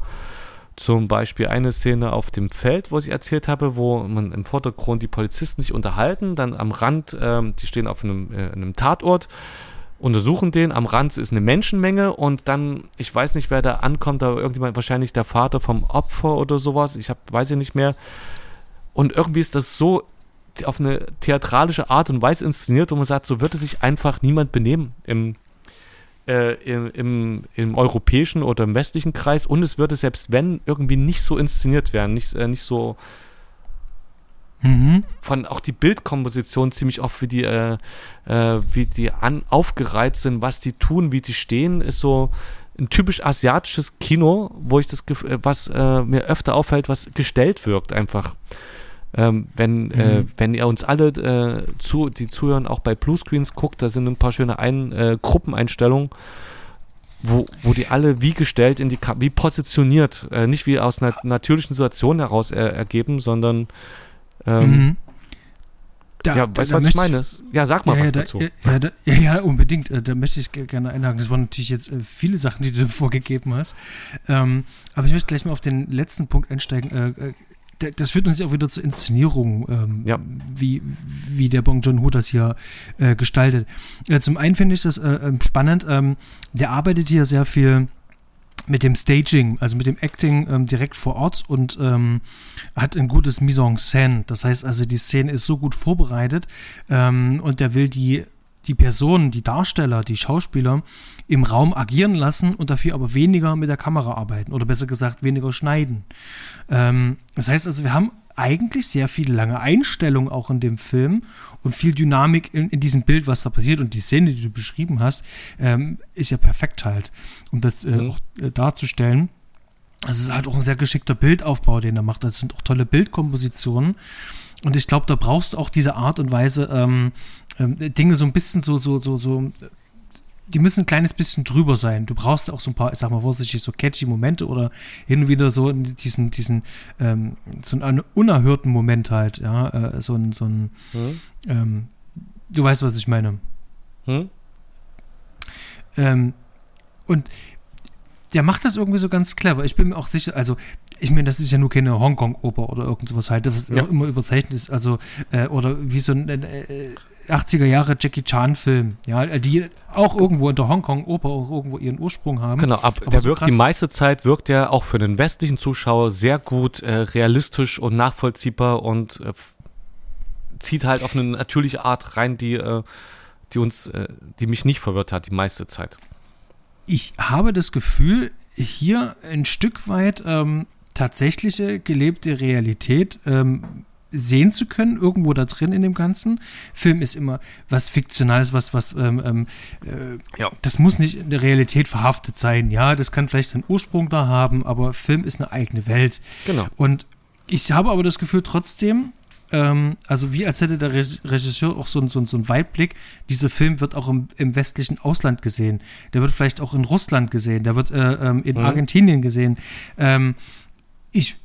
Zum Beispiel eine Szene auf dem Feld, wo ich erzählt habe, wo man im Vordergrund die Polizisten sich unterhalten, dann am Rand, ähm, die stehen auf einem, äh, einem Tatort, untersuchen den. Am Rand ist eine Menschenmenge und dann, ich weiß nicht, wer da ankommt, da irgendjemand, wahrscheinlich der Vater vom Opfer oder sowas. Ich hab, weiß ja nicht mehr. Und irgendwie ist das so auf eine theatralische Art und Weise inszeniert, wo man sagt, so würde sich einfach niemand benehmen im, äh, im, im, im, europäischen oder im westlichen Kreis und es würde selbst wenn irgendwie nicht so inszeniert werden, nicht, äh, nicht so Mhm. Von auch die Bildkomposition ziemlich oft, wie die, äh, äh, wie die an, aufgereiht sind, was die tun, wie die stehen, ist so ein typisch asiatisches Kino, wo ich das, äh, was äh, mir öfter auffällt, was gestellt wirkt einfach. Ähm, wenn, äh, mhm. wenn ihr uns alle äh, zu, die zuhören, auch bei Bluescreens guckt, da sind ein paar schöne ein, Gruppeneinstellungen, wo, wo die alle wie gestellt in die wie positioniert, nicht wie aus einer natürlichen Situation heraus ergeben, sondern ähm, mhm. Da, ja, weißt du, was ich meine? Ja, sag mal ja, was da, dazu. Ja, da, ja, ja, unbedingt. Äh, da möchte ich gerne einhaken. Das waren natürlich jetzt äh, viele Sachen, die du vorgegeben hast. Ähm, aber ich möchte gleich mal auf den letzten Punkt einsteigen. Äh, das führt uns ja auch wieder zur Inszenierung, ähm, ja. wie, wie der Bong Joon-ho das hier äh, gestaltet. Äh, zum einen finde ich das äh, ähm, spannend. Ähm, der arbeitet hier sehr viel mit dem Staging, also mit dem Acting ähm, direkt vor Ort und ähm, hat ein gutes Mise en scène. Das heißt also, die Szene ist so gut vorbereitet ähm, und der will die, die Personen, die Darsteller, die Schauspieler im Raum agieren lassen und dafür aber weniger mit der Kamera arbeiten oder besser gesagt weniger schneiden. Ähm, das heißt also, wir haben eigentlich sehr viele lange Einstellungen auch in dem Film und viel Dynamik in, in diesem Bild, was da passiert. Und die Szene, die du beschrieben hast, ähm, ist ja perfekt halt, um das äh, mhm. auch äh, darzustellen. Es ist halt auch ein sehr geschickter Bildaufbau, den er macht. Das sind auch tolle Bildkompositionen. Und ich glaube, da brauchst du auch diese Art und Weise, ähm, ähm, Dinge so ein bisschen so, so, so, so die müssen ein kleines bisschen drüber sein. Du brauchst auch so ein paar, ich sag mal vorsichtig, so catchy Momente oder hin und wieder so diesen, diesen, ähm, so einen unerhörten Moment halt, ja, äh, so ein, so ein, hm? ähm, du weißt, was ich meine. Hm? Ähm, und der macht das irgendwie so ganz clever. Ich bin mir auch sicher, also ich meine, das ist ja nur keine Hongkong-Oper oder irgend sowas halt, das ja. immer überzeichnet ist, also, äh, oder wie so ein äh, 80er Jahre Jackie Chan-Film, ja, die auch irgendwo in der Hongkong-Oper auch irgendwo ihren Ursprung haben. Genau, ab, der so wirkt krass. die meiste Zeit wirkt er auch für den westlichen Zuschauer sehr gut, äh, realistisch und nachvollziehbar und äh, zieht halt auf eine natürliche Art rein, die, äh, die uns, äh, die mich nicht verwirrt hat, die meiste Zeit. Ich habe das Gefühl, hier ein Stück weit ähm, tatsächliche gelebte Realität ähm, sehen zu können, irgendwo da drin in dem Ganzen. Film ist immer was Fiktionales, was, was, ähm, ähm, äh, ja. das muss nicht in der Realität verhaftet sein. Ja, das kann vielleicht seinen Ursprung da haben, aber Film ist eine eigene Welt. Genau. Und ich habe aber das Gefühl trotzdem, ähm, also wie als hätte der Regisseur auch so, so, so einen Weitblick, dieser Film wird auch im, im, westlichen Ausland gesehen. Der wird vielleicht auch in Russland gesehen, der wird äh, ähm, in mhm. Argentinien gesehen. Ähm, ich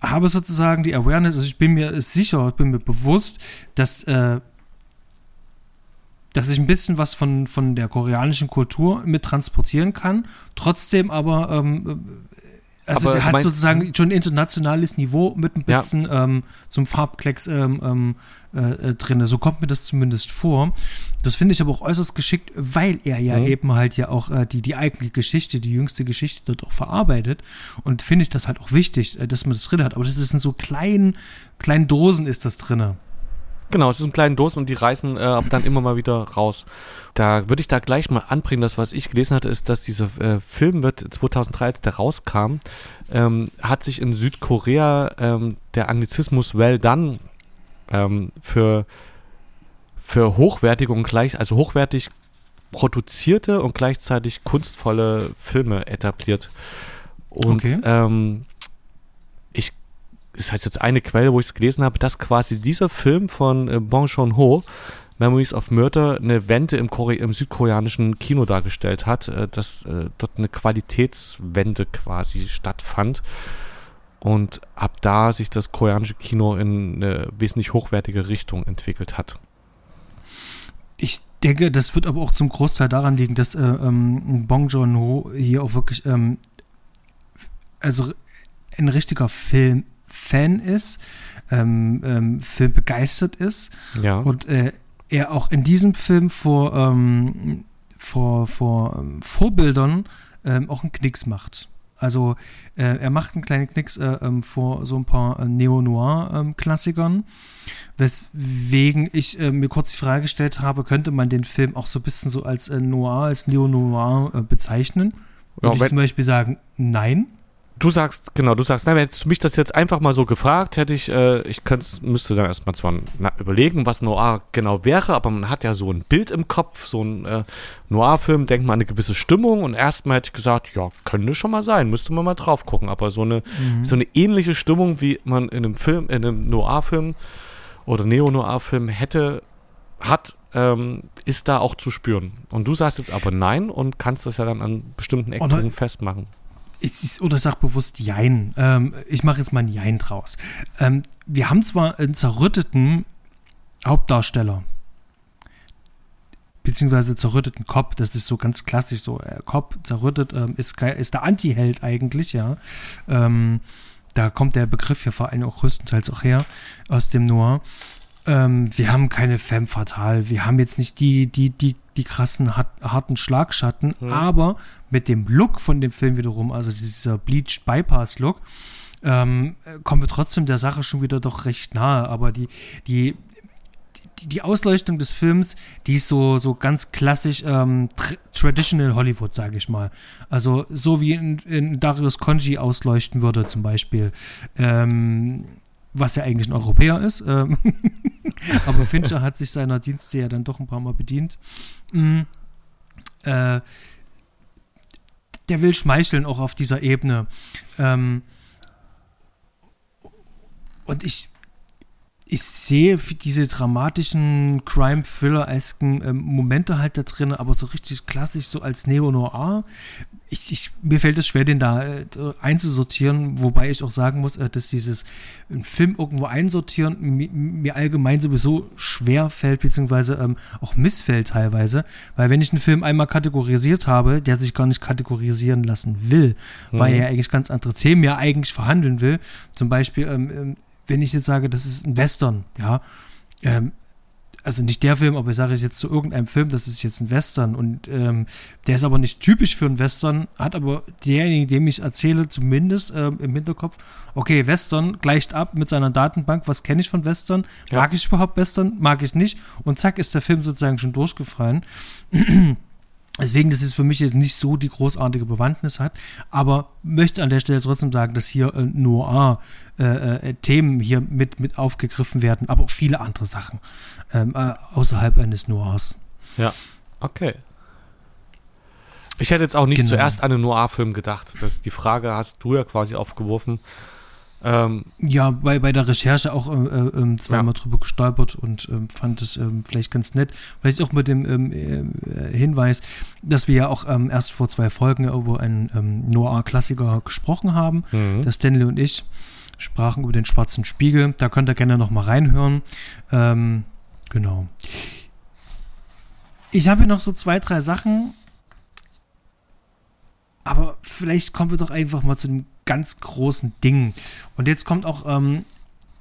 habe sozusagen die Awareness, also ich bin mir sicher, ich bin mir bewusst, dass, äh, dass ich ein bisschen was von, von der koreanischen Kultur mit transportieren kann, trotzdem aber ähm, also aber der hat sozusagen schon ein internationales Niveau mit ein bisschen ja. ähm, zum Farbklecks ähm, ähm, äh, äh, drin. So kommt mir das zumindest vor. Das finde ich aber auch äußerst geschickt, weil er ja mhm. eben halt ja auch äh, die, die eigene Geschichte, die jüngste Geschichte dort auch verarbeitet. Und finde ich das halt auch wichtig, äh, dass man das drin hat. Aber das ist in so kleinen, kleinen Dosen ist das drin. Genau, es ist in kleinen Dosen und die reißen äh, dann immer mal wieder raus. Da würde ich da gleich mal anbringen, das was ich gelesen hatte, ist, dass dieser äh, Film wird 2003, als der rauskam, ähm, hat sich in Südkorea ähm, der Anglizismus well done ähm, für, für hochwertige und gleich, also hochwertig produzierte und gleichzeitig kunstvolle Filme etabliert. Und okay. ähm, das heißt jetzt eine Quelle, wo ich es gelesen habe, dass quasi dieser Film von äh, Bong Joon-ho, Memories of Murder, eine Wende im, Kore im südkoreanischen Kino dargestellt hat, äh, dass äh, dort eine Qualitätswende quasi stattfand und ab da sich das koreanische Kino in eine wesentlich hochwertige Richtung entwickelt hat. Ich denke, das wird aber auch zum Großteil daran liegen, dass äh, ähm, Bong Joon-ho hier auch wirklich ähm, also ein richtiger Film Fan ist, ähm, ähm, Film begeistert ist. Ja. Und äh, er auch in diesem Film vor, ähm, vor, vor ähm, Vorbildern ähm, auch einen Knicks macht. Also äh, er macht einen kleinen Knicks äh, ähm, vor so ein paar äh, Neo-Noir-Klassikern, weswegen ich äh, mir kurz die Frage gestellt habe, könnte man den Film auch so ein bisschen so als äh, Noir, als Neo-Noir äh, bezeichnen? Würde ja, ich zum Beispiel sagen, nein. Du sagst, genau, du sagst, na, hättest du mich das jetzt einfach mal so gefragt, hätte ich, äh, ich müsste dann erstmal zwar na, überlegen, was Noir genau wäre, aber man hat ja so ein Bild im Kopf, so ein äh, Noir-Film, denkt man an eine gewisse Stimmung und erstmal hätte ich gesagt, ja, könnte schon mal sein, müsste man mal drauf gucken, aber so eine, mhm. so eine ähnliche Stimmung, wie man in einem Film, in einem Noir-Film oder Neo-Noir-Film hätte, hat, ähm, ist da auch zu spüren. Und du sagst jetzt aber nein und kannst das ja dann an bestimmten Ecken festmachen ich, oder sag bewusst Jein. Ähm, ich mache jetzt mal ein Jein draus. Ähm, wir haben zwar einen zerrütteten Hauptdarsteller, beziehungsweise zerrütteten Kopf, das ist so ganz klassisch so. Äh, Kopf zerrüttet ähm, ist, ist der Anti-Held eigentlich, ja. Ähm, da kommt der Begriff ja vor allem auch größtenteils auch her aus dem Noir. Ähm, wir haben keine Femme fatale, wir haben jetzt nicht die, die, die die krassen harten Schlagschatten, mhm. aber mit dem Look von dem Film wiederum, also dieser Bleached Bypass Look, ähm, kommen wir trotzdem der Sache schon wieder doch recht nahe. Aber die, die, die, die Ausleuchtung des Films, die ist so, so ganz klassisch ähm, tra traditional Hollywood, sage ich mal. Also so wie in, in Darius Conji ausleuchten würde zum Beispiel. Ähm, was ja eigentlich ein Europäer ist. Ähm aber Fincher hat sich seiner Dienste ja dann doch ein paar Mal bedient. Mhm. Äh, der will schmeicheln auch auf dieser Ebene. Ähm, und ich, ich sehe diese dramatischen Crime-Thriller-esken ähm, Momente halt da drin, aber so richtig klassisch, so als Neo-Noir ich, ich, mir fällt es schwer, den da äh, einzusortieren, wobei ich auch sagen muss, äh, dass dieses einen Film irgendwo einsortieren mir, mir, allgemein sowieso schwer fällt, beziehungsweise ähm, auch missfällt teilweise, weil wenn ich einen Film einmal kategorisiert habe, der sich gar nicht kategorisieren lassen will, mhm. weil er eigentlich ganz andere Themen ja eigentlich verhandeln will, zum Beispiel, ähm, ähm, wenn ich jetzt sage, das ist ein Western, ja, ähm, also nicht der Film, aber ich sage jetzt zu irgendeinem Film, das ist jetzt ein Western und ähm, der ist aber nicht typisch für einen Western, hat aber derjenige, dem ich erzähle, zumindest ähm, im Hinterkopf, okay, Western gleicht ab mit seiner Datenbank, was kenne ich von Western, ja. mag ich überhaupt Western, mag ich nicht und zack ist der Film sozusagen schon durchgefallen. Deswegen, dass es für mich jetzt nicht so die großartige Bewandtnis hat, aber möchte an der Stelle trotzdem sagen, dass hier äh, Noir-Themen äh, äh, hier mit, mit aufgegriffen werden, aber auch viele andere Sachen ähm, äh, außerhalb eines Noirs. Ja, okay. Ich hätte jetzt auch nicht genau. zuerst an einen Noir-Film gedacht. Das, die Frage hast du ja quasi aufgeworfen. Ähm, ja, bei, bei der Recherche auch äh, äh, ähm, zweimal ja. drüber gestolpert und äh, fand es ähm, vielleicht ganz nett. Vielleicht auch mit dem ähm, äh, Hinweis, dass wir ja auch ähm, erst vor zwei Folgen über einen ähm, Noir-Klassiker gesprochen haben. Mhm. Der Stanley und ich sprachen über den Schwarzen Spiegel. Da könnt ihr gerne noch mal reinhören. genau. Ich habe hier noch so zwei, drei Sachen, aber vielleicht kommen wir doch einfach mal zu dem ganz großen Ding. Und jetzt kommt auch ähm,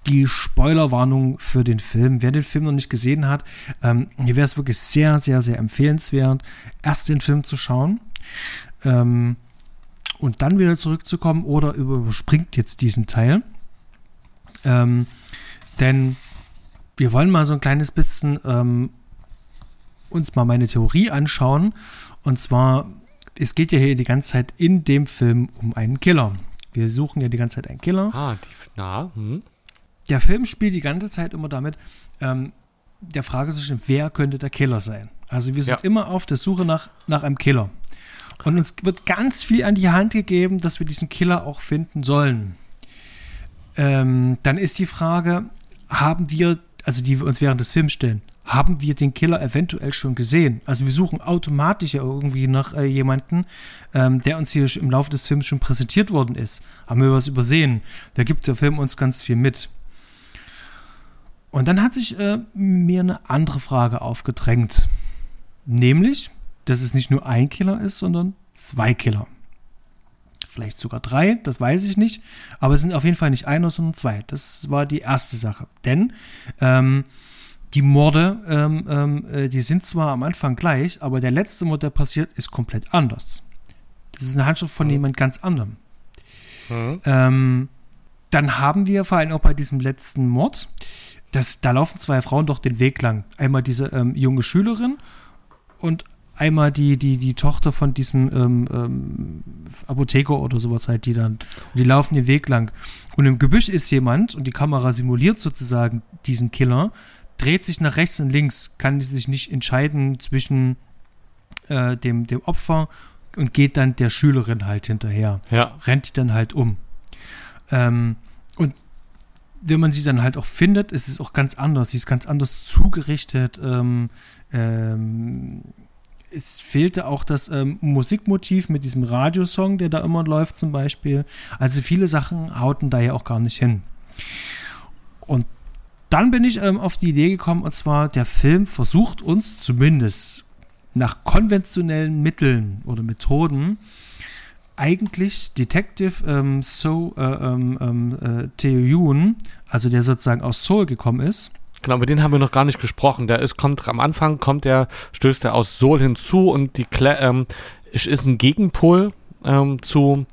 die Spoilerwarnung für den Film. Wer den Film noch nicht gesehen hat, ähm, hier wäre es wirklich sehr, sehr, sehr empfehlenswert, erst den Film zu schauen ähm, und dann wieder zurückzukommen oder überspringt jetzt diesen Teil. Ähm, denn wir wollen mal so ein kleines bisschen ähm, uns mal meine Theorie anschauen. Und zwar es geht ja hier die ganze Zeit in dem Film um einen Killer. Wir suchen ja die ganze Zeit einen Killer. Ah, die, na, hm. Der Film spielt die ganze Zeit immer damit, ähm, der Frage zu stellen, wer könnte der Killer sein? Also wir sind ja. immer auf der Suche nach, nach einem Killer. Und uns wird ganz viel an die Hand gegeben, dass wir diesen Killer auch finden sollen. Ähm, dann ist die Frage, haben wir, also die wir uns während des Films stellen, haben wir den Killer eventuell schon gesehen. Also wir suchen automatisch ja irgendwie nach äh, jemanden, ähm, der uns hier im Laufe des Films schon präsentiert worden ist. Haben wir was übersehen? Da gibt der Film uns ganz viel mit. Und dann hat sich äh, mir eine andere Frage aufgedrängt. Nämlich, dass es nicht nur ein Killer ist, sondern zwei Killer. Vielleicht sogar drei, das weiß ich nicht. Aber es sind auf jeden Fall nicht einer, sondern zwei. Das war die erste Sache. Denn ähm, die Morde, ähm, ähm, äh, die sind zwar am Anfang gleich, aber der letzte Mord, der passiert, ist komplett anders. Das ist eine Handschrift von mhm. jemand ganz anderem. Mhm. Ähm, dann haben wir vor allem auch bei diesem letzten Mord, das, da laufen zwei Frauen doch den Weg lang. Einmal diese ähm, junge Schülerin und einmal die, die, die Tochter von diesem ähm, ähm, Apotheker oder sowas halt, die dann, die laufen den Weg lang. Und im Gebüsch ist jemand und die Kamera simuliert sozusagen diesen Killer, dreht sich nach rechts und links, kann sich nicht entscheiden zwischen äh, dem, dem Opfer und geht dann der Schülerin halt hinterher. Ja. Rennt die dann halt um. Ähm, und wenn man sie dann halt auch findet, ist es auch ganz anders. Sie ist ganz anders zugerichtet. Ähm, ähm, es fehlte auch das ähm, Musikmotiv mit diesem Radiosong, der da immer läuft zum Beispiel. Also viele Sachen hauten da ja auch gar nicht hin. Und dann bin ich ähm, auf die Idee gekommen, und zwar, der Film versucht uns zumindest nach konventionellen Mitteln oder Methoden eigentlich Detective ähm, So äh, ähm, ähm äh, also der sozusagen aus Seoul gekommen ist. Genau, über den haben wir noch gar nicht gesprochen. Der ist, kommt am Anfang, kommt er, stößt er aus Seoul hinzu und die Kle ähm, ist ein Gegenpol ähm, zu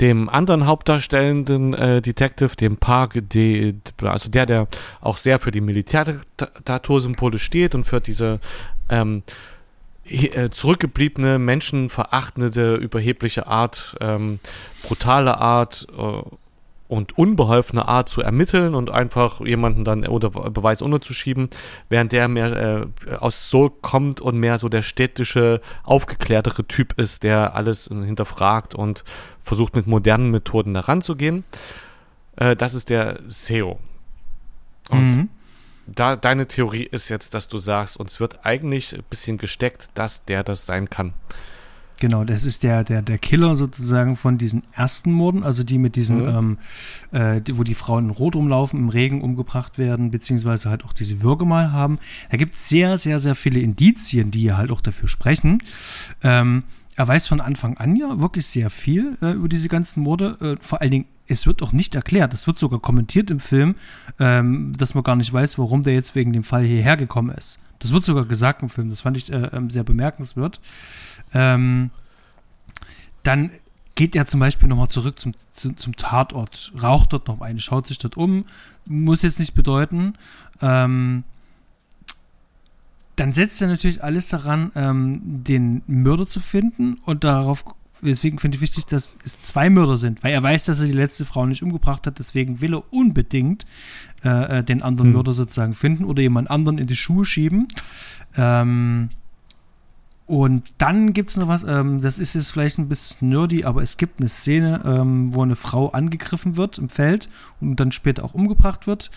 dem anderen hauptdarstellenden äh, Detective, dem Park, de, also der, der auch sehr für die Militärdiktatursymbole steht und für diese ähm, äh, zurückgebliebene, menschenverachtende, überhebliche Art, ähm, brutale Art äh, und unbeholfene Art zu ermitteln und einfach jemanden dann oder Beweis unterzuschieben, während der mehr äh, aus Soul kommt und mehr so der städtische, aufgeklärtere Typ ist, der alles hinterfragt und versucht mit modernen Methoden daran zu gehen. Äh, das ist der SEO. Und mhm. da deine Theorie ist jetzt, dass du sagst, uns wird eigentlich ein bisschen gesteckt, dass der das sein kann. Genau, das ist der, der, der Killer sozusagen von diesen ersten Morden, also die mit diesen, mhm. ähm, äh, die, wo die Frauen in Rot rumlaufen, im Regen umgebracht werden, beziehungsweise halt auch diese Würge mal haben. Da gibt es sehr, sehr, sehr viele Indizien, die halt auch dafür sprechen. Ähm, er weiß von Anfang an ja wirklich sehr viel äh, über diese ganzen Morde. Äh, vor allen Dingen, es wird auch nicht erklärt, es wird sogar kommentiert im Film, ähm, dass man gar nicht weiß, warum der jetzt wegen dem Fall hierher gekommen ist. Das wird sogar gesagt im Film, das fand ich äh, ähm, sehr bemerkenswert. Ähm, dann geht er zum Beispiel nochmal zurück zum, zum, zum, Tatort, raucht dort noch eine, schaut sich dort um, muss jetzt nicht bedeuten. Ähm, dann setzt er natürlich alles daran, ähm, den Mörder zu finden und darauf, deswegen finde ich wichtig, dass es zwei Mörder sind, weil er weiß, dass er die letzte Frau nicht umgebracht hat, deswegen will er unbedingt äh, äh den anderen hm. Mörder sozusagen finden oder jemand anderen in die Schuhe schieben. Ähm, und dann gibt es noch was, ähm, das ist jetzt vielleicht ein bisschen nerdy, aber es gibt eine Szene, ähm, wo eine Frau angegriffen wird im Feld und dann später auch umgebracht wird.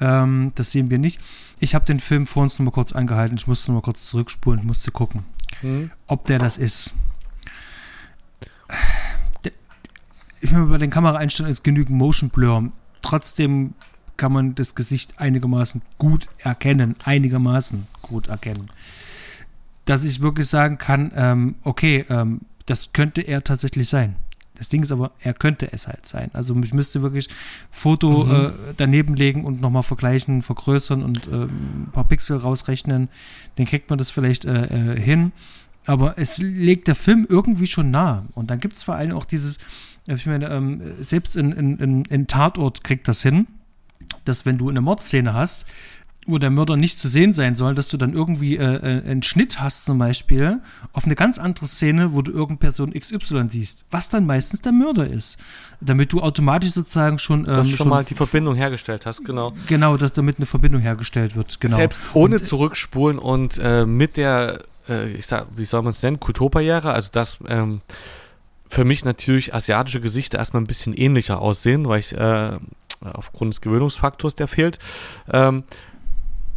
Ähm, das sehen wir nicht. Ich habe den Film vor uns nochmal kurz angehalten. Ich musste nochmal kurz zurückspulen, ich musste gucken, hm. ob der das ist. ich meine, bei den Kameraeinstellungen ist genügend Motion Blur. Trotzdem kann man das Gesicht einigermaßen gut erkennen. Einigermaßen gut erkennen dass ich wirklich sagen kann, ähm, okay, ähm, das könnte er tatsächlich sein. Das Ding ist aber, er könnte es halt sein. Also ich müsste wirklich Foto mhm. äh, daneben legen und nochmal vergleichen, vergrößern und äh, ein paar Pixel rausrechnen. Dann kriegt man das vielleicht äh, äh hin. Aber es legt der Film irgendwie schon nah. Und dann gibt es vor allem auch dieses, ich meine, ähm, selbst in, in, in, in Tatort kriegt das hin, dass wenn du eine Mordszene hast, wo der Mörder nicht zu sehen sein soll, dass du dann irgendwie äh, äh einen Schnitt hast zum Beispiel auf eine ganz andere Szene, wo du irgendeine Person XY siehst, was dann meistens der Mörder ist, damit du automatisch sozusagen schon ähm, dass schon, schon mal die Verbindung hergestellt hast, genau. Genau, dass damit eine Verbindung hergestellt wird, genau. Selbst ohne und, zurückspulen und äh, mit der, äh, ich sag, wie soll man es nennen, Kulturbarriere, also das ähm, für mich natürlich asiatische Gesichter erstmal ein bisschen ähnlicher aussehen, weil ich äh, aufgrund des Gewöhnungsfaktors, der fehlt. Ähm,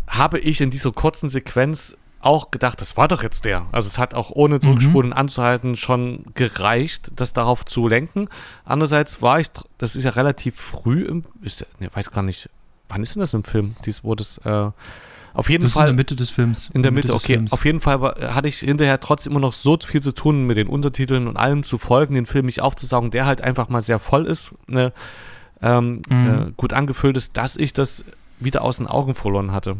habe ich in dieser kurzen Sequenz auch gedacht, das war doch jetzt der. Also es hat auch ohne Zurückspulen mhm. anzuhalten schon gereicht, das darauf zu lenken. Andererseits war ich, das ist ja relativ früh im, ich ne, weiß gar nicht, wann ist denn das im Film? Dies, wo das, äh, auf jeden das Fall. in der Mitte des Films. In der Mitte, Mitte okay. Films. Auf jeden Fall war, hatte ich hinterher trotzdem immer noch so viel zu tun, mit den Untertiteln und allem zu folgen, den Film nicht aufzusaugen, der halt einfach mal sehr voll ist, ne, ähm, mhm. äh, gut angefüllt ist, dass ich das wieder aus den Augen verloren hatte.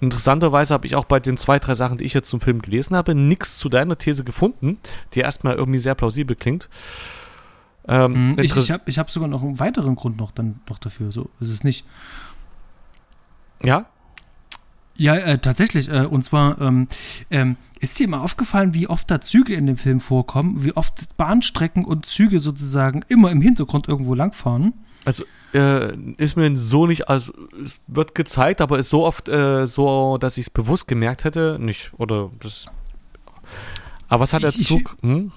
Interessanterweise habe ich auch bei den zwei, drei Sachen, die ich jetzt zum Film gelesen habe, nichts zu deiner These gefunden, die erstmal irgendwie sehr plausibel klingt. Ähm, mhm, ich ich habe ich hab sogar noch einen weiteren Grund noch, dann, noch dafür. So ist es nicht. Ja? Ja, äh, tatsächlich. Äh, und zwar ähm, ähm, ist dir mal aufgefallen, wie oft da Züge in dem Film vorkommen, wie oft Bahnstrecken und Züge sozusagen immer im Hintergrund irgendwo langfahren? Also äh, ist mir so nicht, also es wird gezeigt, aber ist so oft äh, so, dass ich es bewusst gemerkt hätte, nicht. Oder das. Aber was hat der ich, Zug? Hm?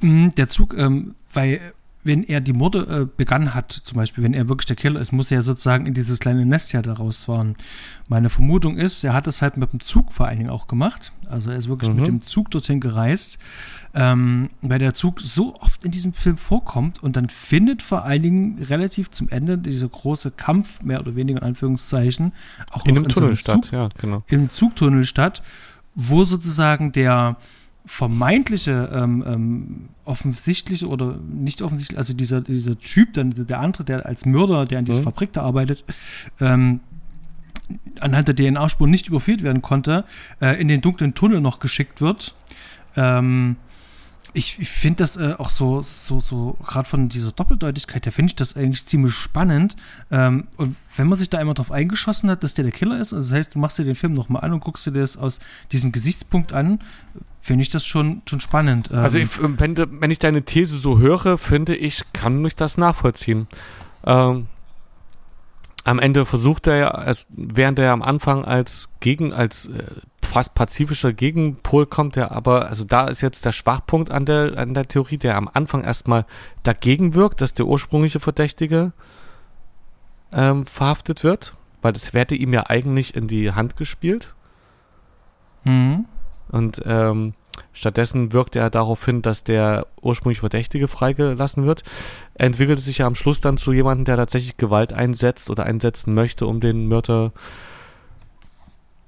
Mhm, der Zug, ähm, weil wenn er die Morde äh, begangen hat, zum Beispiel, wenn er wirklich der Killer ist, muss er ja sozusagen in dieses kleine Nest ja daraus fahren. Meine Vermutung ist, er hat es halt mit dem Zug vor allen Dingen auch gemacht. Also er ist wirklich mhm. mit dem Zug dorthin gereist, ähm, weil der Zug so oft in diesem Film vorkommt und dann findet vor allen Dingen relativ zum Ende dieser große Kampf, mehr oder weniger in Anführungszeichen, auch in dem Tunnel so statt, Zug, ja, genau. Im Zugtunnel statt, wo sozusagen der vermeintliche, ähm, ähm, offensichtliche oder nicht offensichtlich, also dieser, dieser Typ, dann der andere, der als Mörder, der an dieser mhm. Fabrik da arbeitet, ähm, anhand der DNA-Spuren nicht überführt werden konnte, äh, in den dunklen Tunnel noch geschickt wird. Ähm, ich, ich finde das äh, auch so, so, so, gerade von dieser Doppeldeutigkeit her, finde ich das eigentlich ziemlich spannend. Ähm, und wenn man sich da einmal drauf eingeschossen hat, dass der der Killer ist, also das heißt, du machst dir den Film nochmal an und guckst dir das aus diesem Gesichtspunkt an, finde ich das schon, schon spannend. Ähm, also, ich, wenn, wenn, ich deine These so höre, finde ich, kann ich das nachvollziehen. Ähm, am Ende versucht er ja, als, während er am Anfang als Gegen, als äh, fast pazifischer Gegenpol kommt, der aber, also da ist jetzt der Schwachpunkt an der, an der Theorie, der am Anfang erstmal dagegen wirkt, dass der ursprüngliche Verdächtige ähm, verhaftet wird, weil das hätte ihm ja eigentlich in die Hand gespielt. Mhm. Und ähm, stattdessen wirkt er darauf hin, dass der ursprünglich Verdächtige freigelassen wird. Er entwickelt sich ja am Schluss dann zu jemandem, der tatsächlich Gewalt einsetzt oder einsetzen möchte, um den Mörder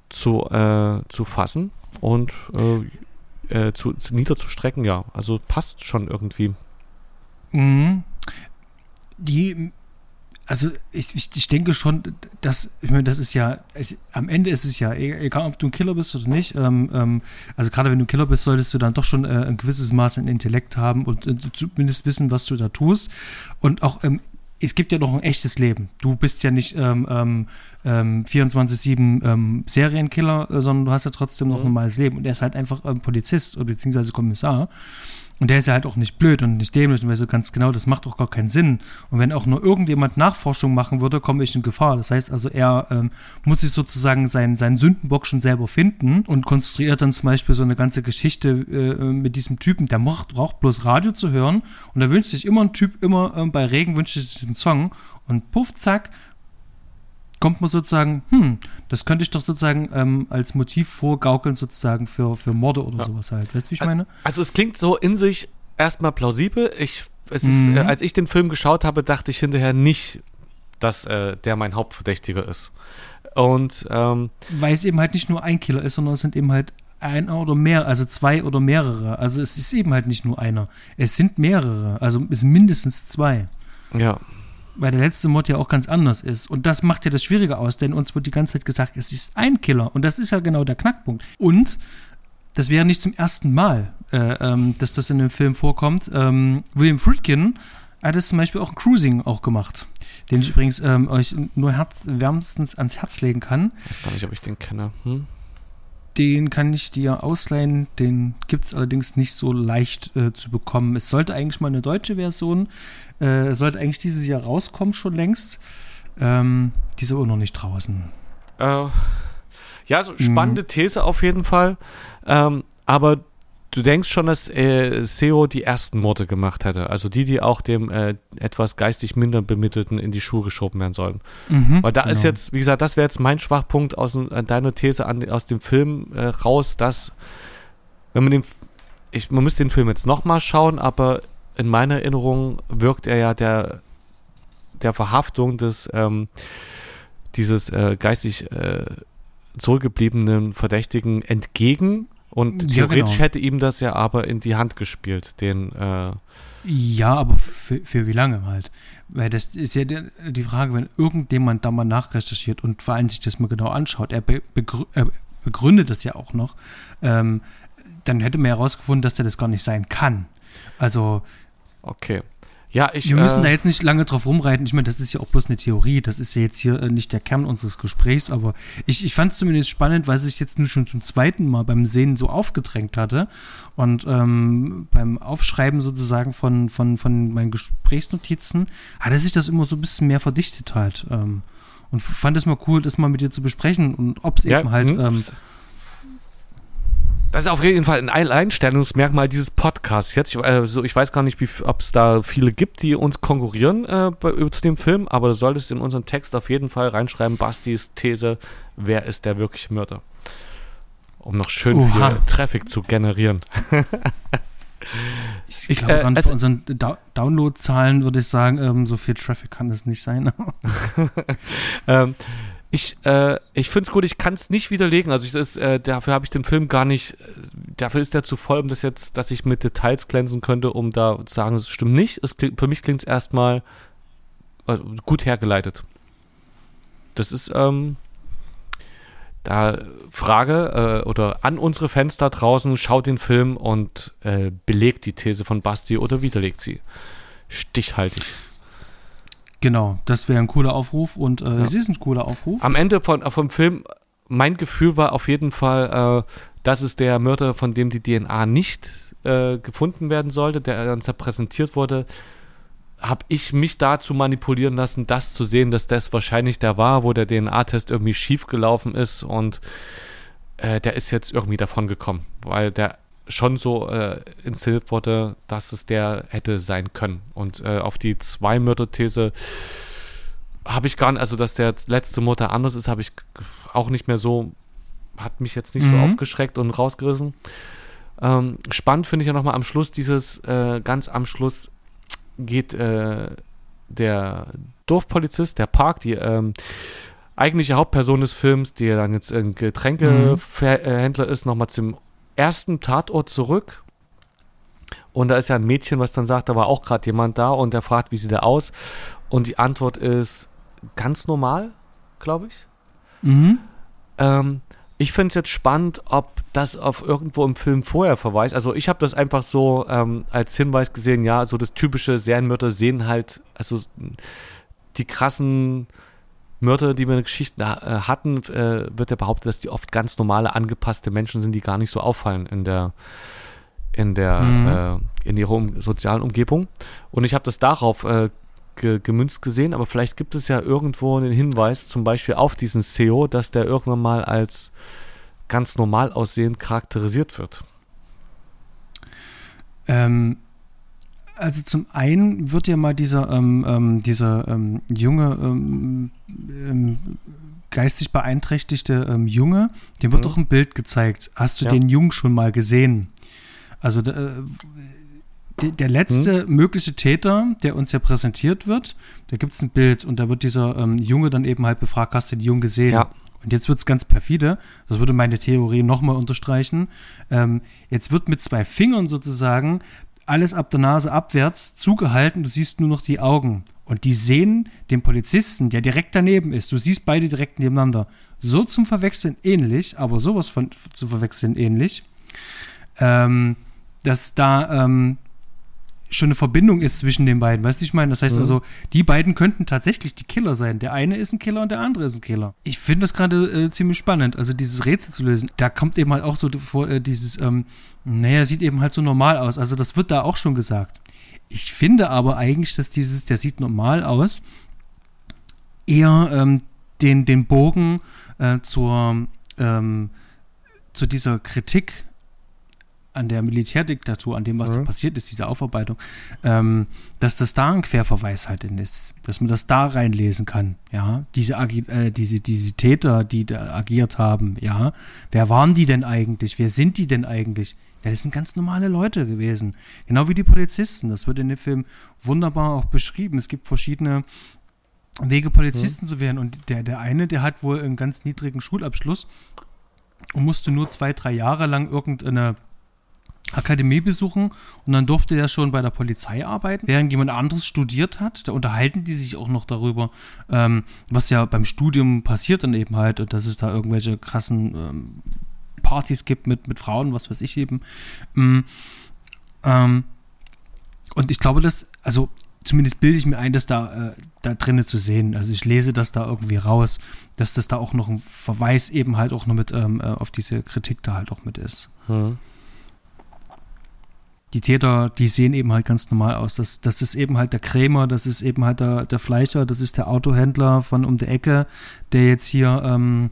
zu, äh, zu fassen und äh, äh, zu, zu niederzustrecken, ja. Also passt schon irgendwie. Mhm. Die also ich, ich, ich, denke schon, dass, ich meine, das ist ja, ich, am Ende ist es ja, e, egal ob du ein Killer bist oder nicht, ähm, ähm, also gerade wenn du ein Killer bist, solltest du dann doch schon äh, ein gewisses Maß an Intellekt haben und äh, zumindest wissen, was du da tust. Und auch, ähm, es gibt ja noch ein echtes Leben. Du bist ja nicht ähm, ähm, 24-7 ähm, ähm, Serienkiller, äh, sondern du hast ja trotzdem noch ein mhm. normales Leben. Und er ist halt einfach ähm, Polizist oder beziehungsweise Kommissar. Und der ist ja halt auch nicht blöd und nicht dämlich und weiß so ganz genau, das macht auch gar keinen Sinn. Und wenn auch nur irgendjemand Nachforschung machen würde, komme ich in Gefahr. Das heißt also, er ähm, muss sich sozusagen seinen, seinen Sündenbock schon selber finden und konstruiert dann zum Beispiel so eine ganze Geschichte äh, mit diesem Typen, der macht, braucht bloß Radio zu hören und da wünscht sich immer ein Typ, immer äh, bei Regen wünscht sich einen Song und puff, zack, kommt man sozusagen, hm, das könnte ich doch sozusagen ähm, als Motiv vorgaukeln, sozusagen für, für Morde oder ja. sowas halt. Weißt du, wie ich meine? Also es klingt so in sich erstmal plausibel. Ich, es ist, äh, als ich den Film geschaut habe, dachte ich hinterher nicht, dass äh, der mein Hauptverdächtiger ist. Und ähm, weil es eben halt nicht nur ein Killer ist, sondern es sind eben halt ein oder mehr, also zwei oder mehrere. Also es ist eben halt nicht nur einer. Es sind mehrere, also es sind mindestens zwei. Ja weil der letzte Mod ja auch ganz anders ist. Und das macht ja das Schwierige aus, denn uns wird die ganze Zeit gesagt, es ist ein Killer. Und das ist ja genau der Knackpunkt. Und das wäre nicht zum ersten Mal, äh, ähm, dass das in dem Film vorkommt. Ähm, William Friedkin hat es zum Beispiel auch in Cruising auch gemacht, den ich übrigens ähm, euch nur herz wärmstens ans Herz legen kann. Ich weiß gar nicht, ob ich den kenne. Hm? Den kann ich dir ausleihen. Den gibt es allerdings nicht so leicht äh, zu bekommen. Es sollte eigentlich mal eine deutsche Version, äh, sollte eigentlich dieses Jahr rauskommen, schon längst. Ähm, die ist aber noch nicht draußen. Äh, ja, so spannende mhm. These auf jeden Fall. Ähm, aber du denkst schon, dass äh, SEO die ersten Morde gemacht hätte. Also die, die auch dem äh, etwas geistig minder Bemittelten in die Schuhe geschoben werden sollen. Mhm, Weil da genau. ist jetzt, wie gesagt, das wäre jetzt mein Schwachpunkt aus äh, deiner These an, aus dem Film äh, raus, dass, wenn man den, ich, man müsste den Film jetzt nochmal schauen, aber in meiner Erinnerung wirkt er ja der, der Verhaftung des, ähm, dieses äh, geistig äh, zurückgebliebenen Verdächtigen entgegen und ja, theoretisch genau. hätte ihm das ja aber in die Hand gespielt, den. Äh ja, aber für, für wie lange halt? Weil das ist ja die Frage, wenn irgendjemand da mal nachrecherchiert und vor allem sich das mal genau anschaut, er, begrü er begründet das ja auch noch, ähm, dann hätte man herausgefunden, dass der das gar nicht sein kann. Also. Okay. Ja, ich. Wir müssen äh, da jetzt nicht lange drauf rumreiten. Ich meine, das ist ja auch bloß eine Theorie. Das ist ja jetzt hier äh, nicht der Kern unseres Gesprächs, aber ich, ich fand es zumindest spannend, weil es sich jetzt nur schon zum zweiten Mal beim Sehen so aufgedrängt hatte. Und ähm, beim Aufschreiben sozusagen von, von, von meinen Gesprächsnotizen hatte sich das immer so ein bisschen mehr verdichtet halt. Ähm, und fand es mal cool, das mal mit dir zu besprechen und ob es ja, eben halt. Hm, ähm, das ist auf jeden Fall ein Alleinstellungsmerkmal dieses Podcasts. Jetzt, ich, also ich weiß gar nicht, ob es da viele gibt, die uns konkurrieren äh, bei, zu dem Film, aber du solltest in unseren Text auf jeden Fall reinschreiben, Bastis These, wer ist der wirkliche Mörder? Um noch schön Oha. viel Traffic zu generieren. ich, ich glaube, äh, also, unseren Downloadzahlen würde ich sagen, ähm, so viel Traffic kann es nicht sein. ähm, ich, äh, ich finde es gut, ich kann es nicht widerlegen. Also ich, ist, äh, dafür habe ich den Film gar nicht, äh, dafür ist er zu voll, um das jetzt, dass ich mit Details glänzen könnte, um da zu sagen, es stimmt nicht. Es klingt, für mich klingt es erstmal äh, gut hergeleitet. Das ist, ähm, da Frage äh, oder an unsere Fans da draußen, schaut den Film und äh, belegt die These von Basti oder widerlegt sie. Stichhaltig. Genau, das wäre ein cooler Aufruf und äh, ja. es ist ein cooler Aufruf. Am Ende von, vom Film, mein Gefühl war auf jeden Fall, äh, das ist der Mörder, von dem die DNA nicht äh, gefunden werden sollte, der dann präsentiert wurde. Habe ich mich dazu manipulieren lassen, das zu sehen, dass das wahrscheinlich der war, wo der DNA-Test irgendwie schief gelaufen ist und äh, der ist jetzt irgendwie davon gekommen, weil der schon so äh, inszeniert wurde, dass es der hätte sein können. Und äh, auf die Zwei-Mörder-These habe ich gar nicht, also dass der letzte Mutter anders ist, habe ich auch nicht mehr so, hat mich jetzt nicht mhm. so aufgeschreckt und rausgerissen. Ähm, spannend finde ich ja nochmal am Schluss dieses, äh, ganz am Schluss geht äh, der Dorfpolizist, der Park, die ähm, eigentliche Hauptperson des Films, die dann jetzt ein Getränkehändler mhm. ist, nochmal zum ersten Tatort zurück. Und da ist ja ein Mädchen, was dann sagt, da war auch gerade jemand da und der fragt, wie sieht er aus? Und die Antwort ist ganz normal, glaube ich. Mhm. Ähm, ich finde es jetzt spannend, ob das auf irgendwo im Film vorher verweist. Also ich habe das einfach so ähm, als Hinweis gesehen, ja, so das typische Serienmörder sehen halt, also die krassen Mörder, die wir in der Geschichte äh, hatten, äh, wird ja behauptet, dass die oft ganz normale, angepasste Menschen sind, die gar nicht so auffallen in der, in der mhm. äh, in ihrer um, sozialen Umgebung. Und ich habe das darauf äh, ge gemünzt gesehen, aber vielleicht gibt es ja irgendwo einen Hinweis, zum Beispiel auf diesen SEO, dass der irgendwann mal als ganz normal aussehend charakterisiert wird. Ähm, also zum einen wird ja mal dieser, ähm, ähm, dieser ähm, junge, ähm, ähm, geistig beeinträchtigte ähm, Junge, dem wird mhm. doch ein Bild gezeigt. Hast du ja. den Jungen schon mal gesehen? Also äh, der, letzte mhm. mögliche Täter, der uns ja präsentiert wird, da gibt es ein Bild und da wird dieser Junge dann eben halt befragt, hast du den Jungen gesehen? Ja. Und jetzt wird es ganz perfide, das würde meine Theorie nochmal unterstreichen. Ähm, jetzt wird mit zwei Fingern sozusagen alles ab der Nase abwärts zugehalten, du siehst nur noch die Augen. Und die sehen den Polizisten, der direkt daneben ist, du siehst beide direkt nebeneinander, so zum Verwechseln ähnlich, aber sowas von zu verwechseln ähnlich, ähm, dass da ähm, schon eine Verbindung ist zwischen den beiden. Weißt du, ich meine? Das heißt mhm. also, die beiden könnten tatsächlich die Killer sein. Der eine ist ein Killer und der andere ist ein Killer. Ich finde das gerade äh, ziemlich spannend, also dieses Rätsel zu lösen. Da kommt eben halt auch so vor, äh, dieses, ähm, naja, sieht eben halt so normal aus. Also das wird da auch schon gesagt. Ich finde aber eigentlich, dass dieses, der sieht normal aus, eher ähm, den, den Bogen äh, zur, ähm, zu dieser Kritik an der Militärdiktatur, an dem, was mhm. da passiert ist, diese Aufarbeitung, ähm, dass das da ein Querverweis halt ist, dass man das da reinlesen kann, ja, diese, äh, diese, diese Täter, die da agiert haben, ja, wer waren die denn eigentlich, wer sind die denn eigentlich? Ja, das sind ganz normale Leute gewesen, genau wie die Polizisten, das wird in dem Film wunderbar auch beschrieben, es gibt verschiedene Wege, Polizisten mhm. zu werden. Und der, der eine, der hat wohl einen ganz niedrigen Schulabschluss und musste nur zwei, drei Jahre lang irgendeine Akademie besuchen und dann durfte er schon bei der Polizei arbeiten, während jemand anderes studiert hat. Da unterhalten die sich auch noch darüber, ähm, was ja beim Studium passiert dann eben halt und dass es da irgendwelche krassen ähm, Partys gibt mit, mit Frauen, was weiß ich eben. Ähm, ähm, und ich glaube, dass, also zumindest bilde ich mir ein, dass da, äh, da drinnen zu sehen. Also ich lese das da irgendwie raus, dass das da auch noch ein Verweis eben halt auch noch mit ähm, äh, auf diese Kritik da halt auch mit ist. Hm die Täter, die sehen eben halt ganz normal aus. Das, das ist eben halt der Krämer, das ist eben halt der, der Fleischer, das ist der Autohändler von um der Ecke, der jetzt hier ähm,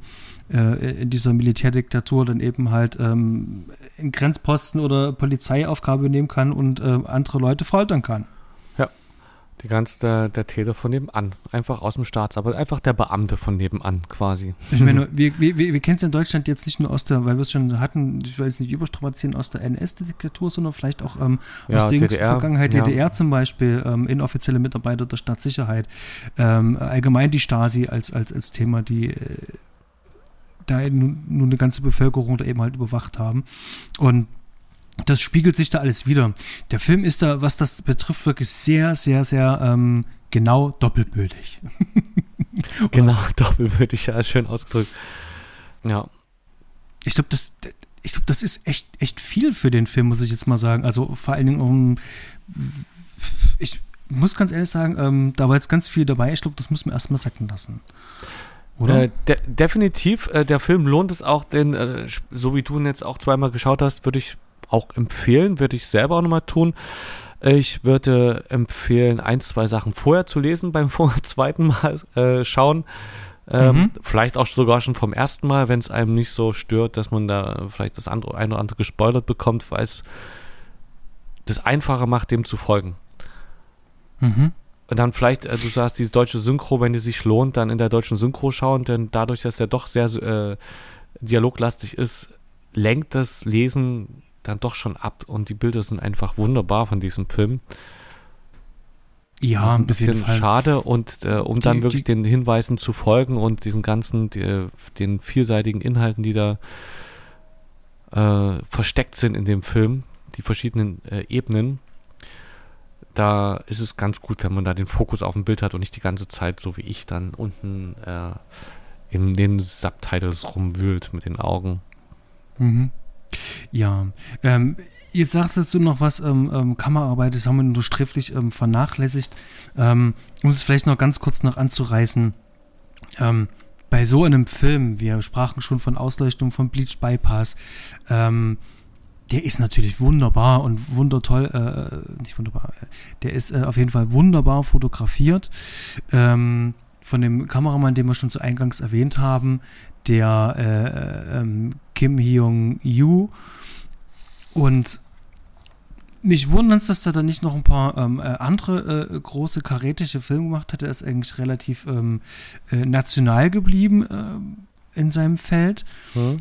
äh, in dieser Militärdiktatur dann eben halt ähm, in Grenzposten oder Polizeiaufgabe nehmen kann und äh, andere Leute foltern kann. Die ganze der, der Täter von nebenan. Einfach aus dem Staatsarbeit. Einfach der Beamte von nebenan quasi. Ich meine, wir, wir, wir, wir kennen es in Deutschland jetzt nicht nur aus der, weil wir es schon hatten, ich will jetzt nicht überstrapazieren, aus der NS-Diktatur, sondern vielleicht auch ähm, aus ja, der jüngsten Vergangenheit, ja. DDR zum Beispiel, ähm, inoffizielle Mitarbeiter der Staatssicherheit. Ähm, allgemein die Stasi als, als, als Thema, die äh, da nun, nun eine ganze Bevölkerung da eben halt überwacht haben. Und das spiegelt sich da alles wieder. Der Film ist da, was das betrifft, wirklich sehr, sehr, sehr ähm, genau doppelbödig. genau, doppelbödig, ja, schön ausgedrückt. Ja. Ich glaube, das, ich glaube, das ist echt, echt viel für den Film, muss ich jetzt mal sagen. Also vor allen Dingen um, ich muss ganz ehrlich sagen, ähm, da war jetzt ganz viel dabei. Ich glaube, das muss man erstmal sacken lassen. Oder? Äh, de definitiv. Äh, der Film lohnt es auch, denn, äh, so wie du ihn jetzt auch zweimal geschaut hast, würde ich auch empfehlen, würde ich selber auch nochmal tun. Ich würde empfehlen, ein, zwei Sachen vorher zu lesen beim zweiten Mal äh, schauen. Ähm, mhm. Vielleicht auch sogar schon vom ersten Mal, wenn es einem nicht so stört, dass man da vielleicht das andere, eine oder andere gespoilert bekommt, weil es das einfacher macht, dem zu folgen. Mhm. Und dann vielleicht, äh, du sagst, diese deutsche Synchro, wenn die sich lohnt, dann in der deutschen Synchro schauen, denn dadurch, dass der doch sehr äh, dialoglastig ist, lenkt das Lesen dann doch schon ab und die Bilder sind einfach wunderbar von diesem Film. Ja, ein bisschen schade und äh, um die, dann wirklich die, den Hinweisen zu folgen und diesen ganzen, die, den vielseitigen Inhalten, die da äh, versteckt sind in dem Film, die verschiedenen äh, Ebenen, da ist es ganz gut, wenn man da den Fokus auf dem Bild hat und nicht die ganze Zeit, so wie ich, dann unten äh, in den Subtitles rumwühlt mit den Augen. Mhm. Ja, ähm, jetzt sagst du noch was, ähm, ähm, Kammerarbeit, das haben wir nur schriftlich ähm, vernachlässigt. Ähm, um es vielleicht noch ganz kurz noch anzureißen. Ähm, bei so einem Film, wir sprachen schon von Ausleuchtung, von Bleach Bypass, ähm, der ist natürlich wunderbar und wundertoll, äh, nicht wunderbar, äh, der ist äh, auf jeden Fall wunderbar fotografiert. Von dem Kameramann, den wir schon zu Eingangs erwähnt haben, der äh, ähm, Kim Hyung-Yu. Und mich wundert es, dass er da nicht noch ein paar ähm, äh, andere äh, große karätische Filme gemacht hat. Er ist eigentlich relativ ähm, äh, national geblieben äh, in seinem Feld. Hm.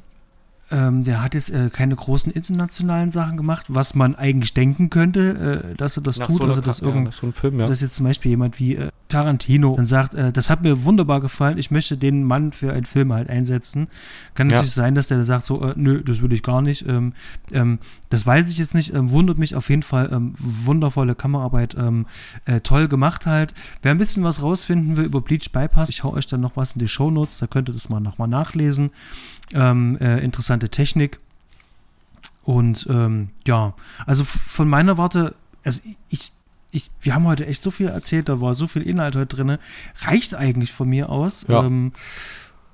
Ähm, der hat jetzt äh, keine großen internationalen Sachen gemacht, was man eigentlich denken könnte, äh, dass er das Nach tut. So also, dass, irgend, ja, so Film, ja. dass jetzt zum Beispiel jemand wie äh, Tarantino dann sagt, äh, das hat mir wunderbar gefallen, ich möchte den Mann für einen Film halt einsetzen. Kann ja. natürlich sein, dass der sagt so, äh, nö, das will ich gar nicht. Ähm, ähm, das weiß ich jetzt nicht, ähm, wundert mich auf jeden Fall. Ähm, wundervolle Kameraarbeit, ähm, äh, toll gemacht halt. Wer ein bisschen was rausfinden will über Bleach Bypass, ich hau euch dann noch was in die Show Notes, da könnt ihr das mal nochmal nachlesen. Ähm, äh, interessante Technik. Und ähm, ja, also von meiner Warte, also ich, ich, wir haben heute echt so viel erzählt, da war so viel Inhalt heute drin, reicht eigentlich von mir aus. Ja. Ähm,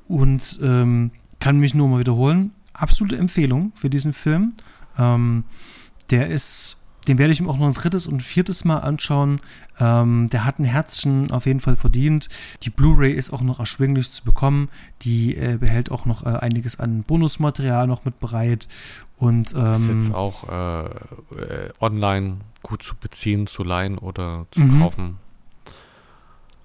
und ähm, kann mich nur mal wiederholen. Absolute Empfehlung für diesen Film. Ähm, der ist den werde ich mir auch noch ein drittes und viertes Mal anschauen. Ähm, der hat ein Herzchen auf jeden Fall verdient. Die Blu-ray ist auch noch erschwinglich zu bekommen. Die äh, behält auch noch äh, einiges an Bonusmaterial noch mit bereit. Und, ähm, ist jetzt auch äh, äh, online gut zu beziehen, zu leihen oder zu mhm. kaufen.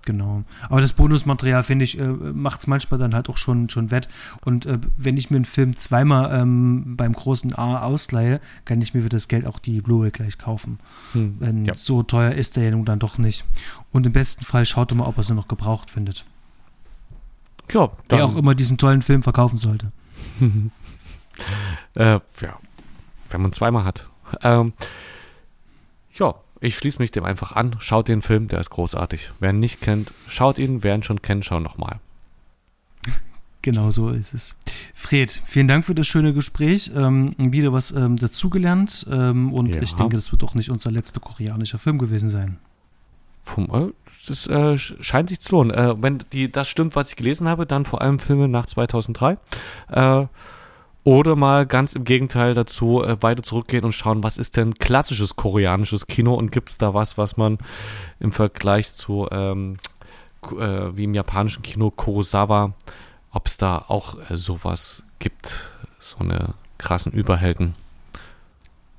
Genau. Aber das Bonusmaterial, finde ich, äh, macht es manchmal dann halt auch schon, schon wett. Und äh, wenn ich mir einen Film zweimal ähm, beim großen A ausleihe, kann ich mir für das Geld auch die Blu-ray gleich kaufen. Hm, Denn ja. so teuer ist der ja nun dann doch nicht. Und im besten Fall schaut mal, ob er sie noch gebraucht findet. Ja, Wer auch immer diesen tollen Film verkaufen sollte. äh, ja, wenn man zweimal hat. Ähm, ja, ich schließe mich dem einfach an. Schaut den Film, der ist großartig. Wer ihn nicht kennt, schaut ihn. Wer ihn schon kennt, schaut nochmal. Genau so ist es. Fred, vielen Dank für das schöne Gespräch. Ähm, wieder was ähm, dazugelernt. Ähm, und ja. ich denke, das wird auch nicht unser letzter koreanischer Film gewesen sein. Vom, äh, das äh, scheint sich zu lohnen. Äh, wenn die, das stimmt, was ich gelesen habe, dann vor allem Filme nach 2003. Äh, oder mal ganz im Gegenteil dazu äh, weiter zurückgehen und schauen, was ist denn klassisches koreanisches Kino und gibt es da was, was man im Vergleich zu ähm, äh, wie im japanischen Kino Kurosawa, ob es da auch äh, sowas gibt, so eine krassen Überhelden.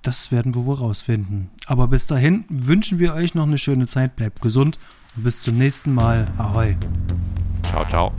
Das werden wir wohl rausfinden. Aber bis dahin wünschen wir euch noch eine schöne Zeit. Bleibt gesund und bis zum nächsten Mal. Ahoi. Ciao, ciao.